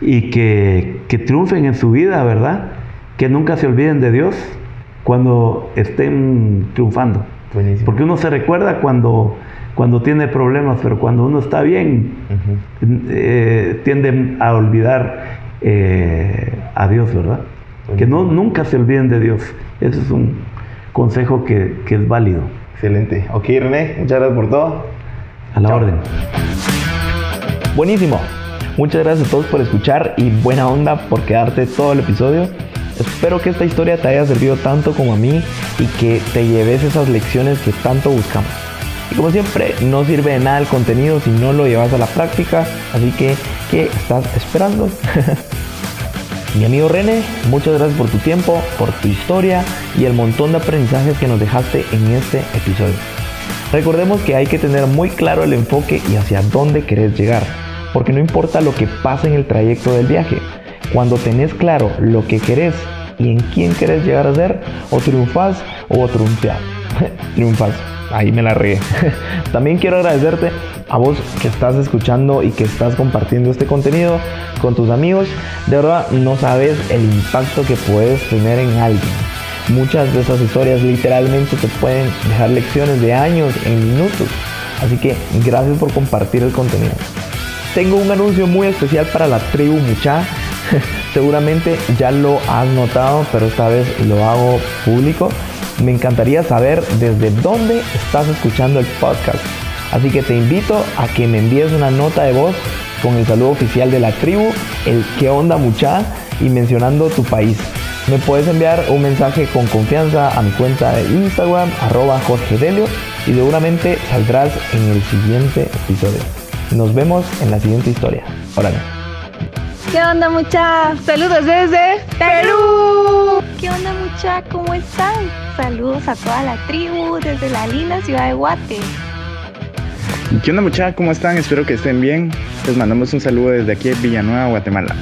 [SPEAKER 1] y que, que triunfen en su vida, ¿verdad? Que nunca se olviden de Dios cuando estén triunfando.
[SPEAKER 5] Buenísimo.
[SPEAKER 1] Porque uno se recuerda cuando cuando tiene problemas, pero cuando uno está bien, eh, tiende a olvidar eh, a Dios, ¿verdad? Que no, nunca se olviden de Dios. Ese es un consejo que, que, es válido.
[SPEAKER 5] Excelente. Ok, René, muchas gracias por todo.
[SPEAKER 1] A la orden.
[SPEAKER 4] Buenísimo. Muchas gracias a todos por escuchar y buena onda por quedarte todo el episodio. Espero que esta historia te haya servido tanto como a mí y que te lleves esas lecciones que tanto buscamos. Y como siempre, no sirve de nada el contenido si no lo llevas a la práctica. Así que, ¿qué estás esperando? Mi amigo René, muchas gracias por tu tiempo, por tu historia y el montón de aprendizajes que nos dejaste en este episodio. Recordemos que hay que tener muy claro el enfoque y hacia dónde querés llegar, porque no importa lo que pase en el trayecto del viaje, cuando tenés claro lo que querés y en quién querés llegar a ser, o triunfas o triunfas. triunfas ahí me la regué. También quiero agradecerte
[SPEAKER 5] a vos que estás escuchando y que estás compartiendo este contenido con tus amigos. De verdad, no sabes el impacto que puedes tener en alguien. Muchas de esas historias literalmente te pueden dejar lecciones de años en minutos. Así que gracias por compartir el contenido. Tengo un anuncio muy especial para la tribu Mucha. Seguramente ya lo has notado, pero esta vez lo hago público. Me encantaría saber desde dónde estás escuchando el podcast. Así que te invito a que me envíes una nota de voz con el saludo oficial de la tribu, el qué onda mucha y mencionando tu país. Me puedes enviar un mensaje con confianza a mi cuenta de Instagram, arroba Jorge Delio, y seguramente saldrás en el siguiente episodio. Nos vemos en la siguiente historia. Órale.
[SPEAKER 3] ¿Qué onda mucha? Saludos desde Perú. ¿Qué onda mucha? ¿Cómo están? Saludos a toda la tribu desde la linda ciudad de Guate.
[SPEAKER 6] ¿Qué onda mucha? ¿Cómo están? Espero que estén bien. Les mandamos un saludo desde aquí, Villanueva, Guatemala.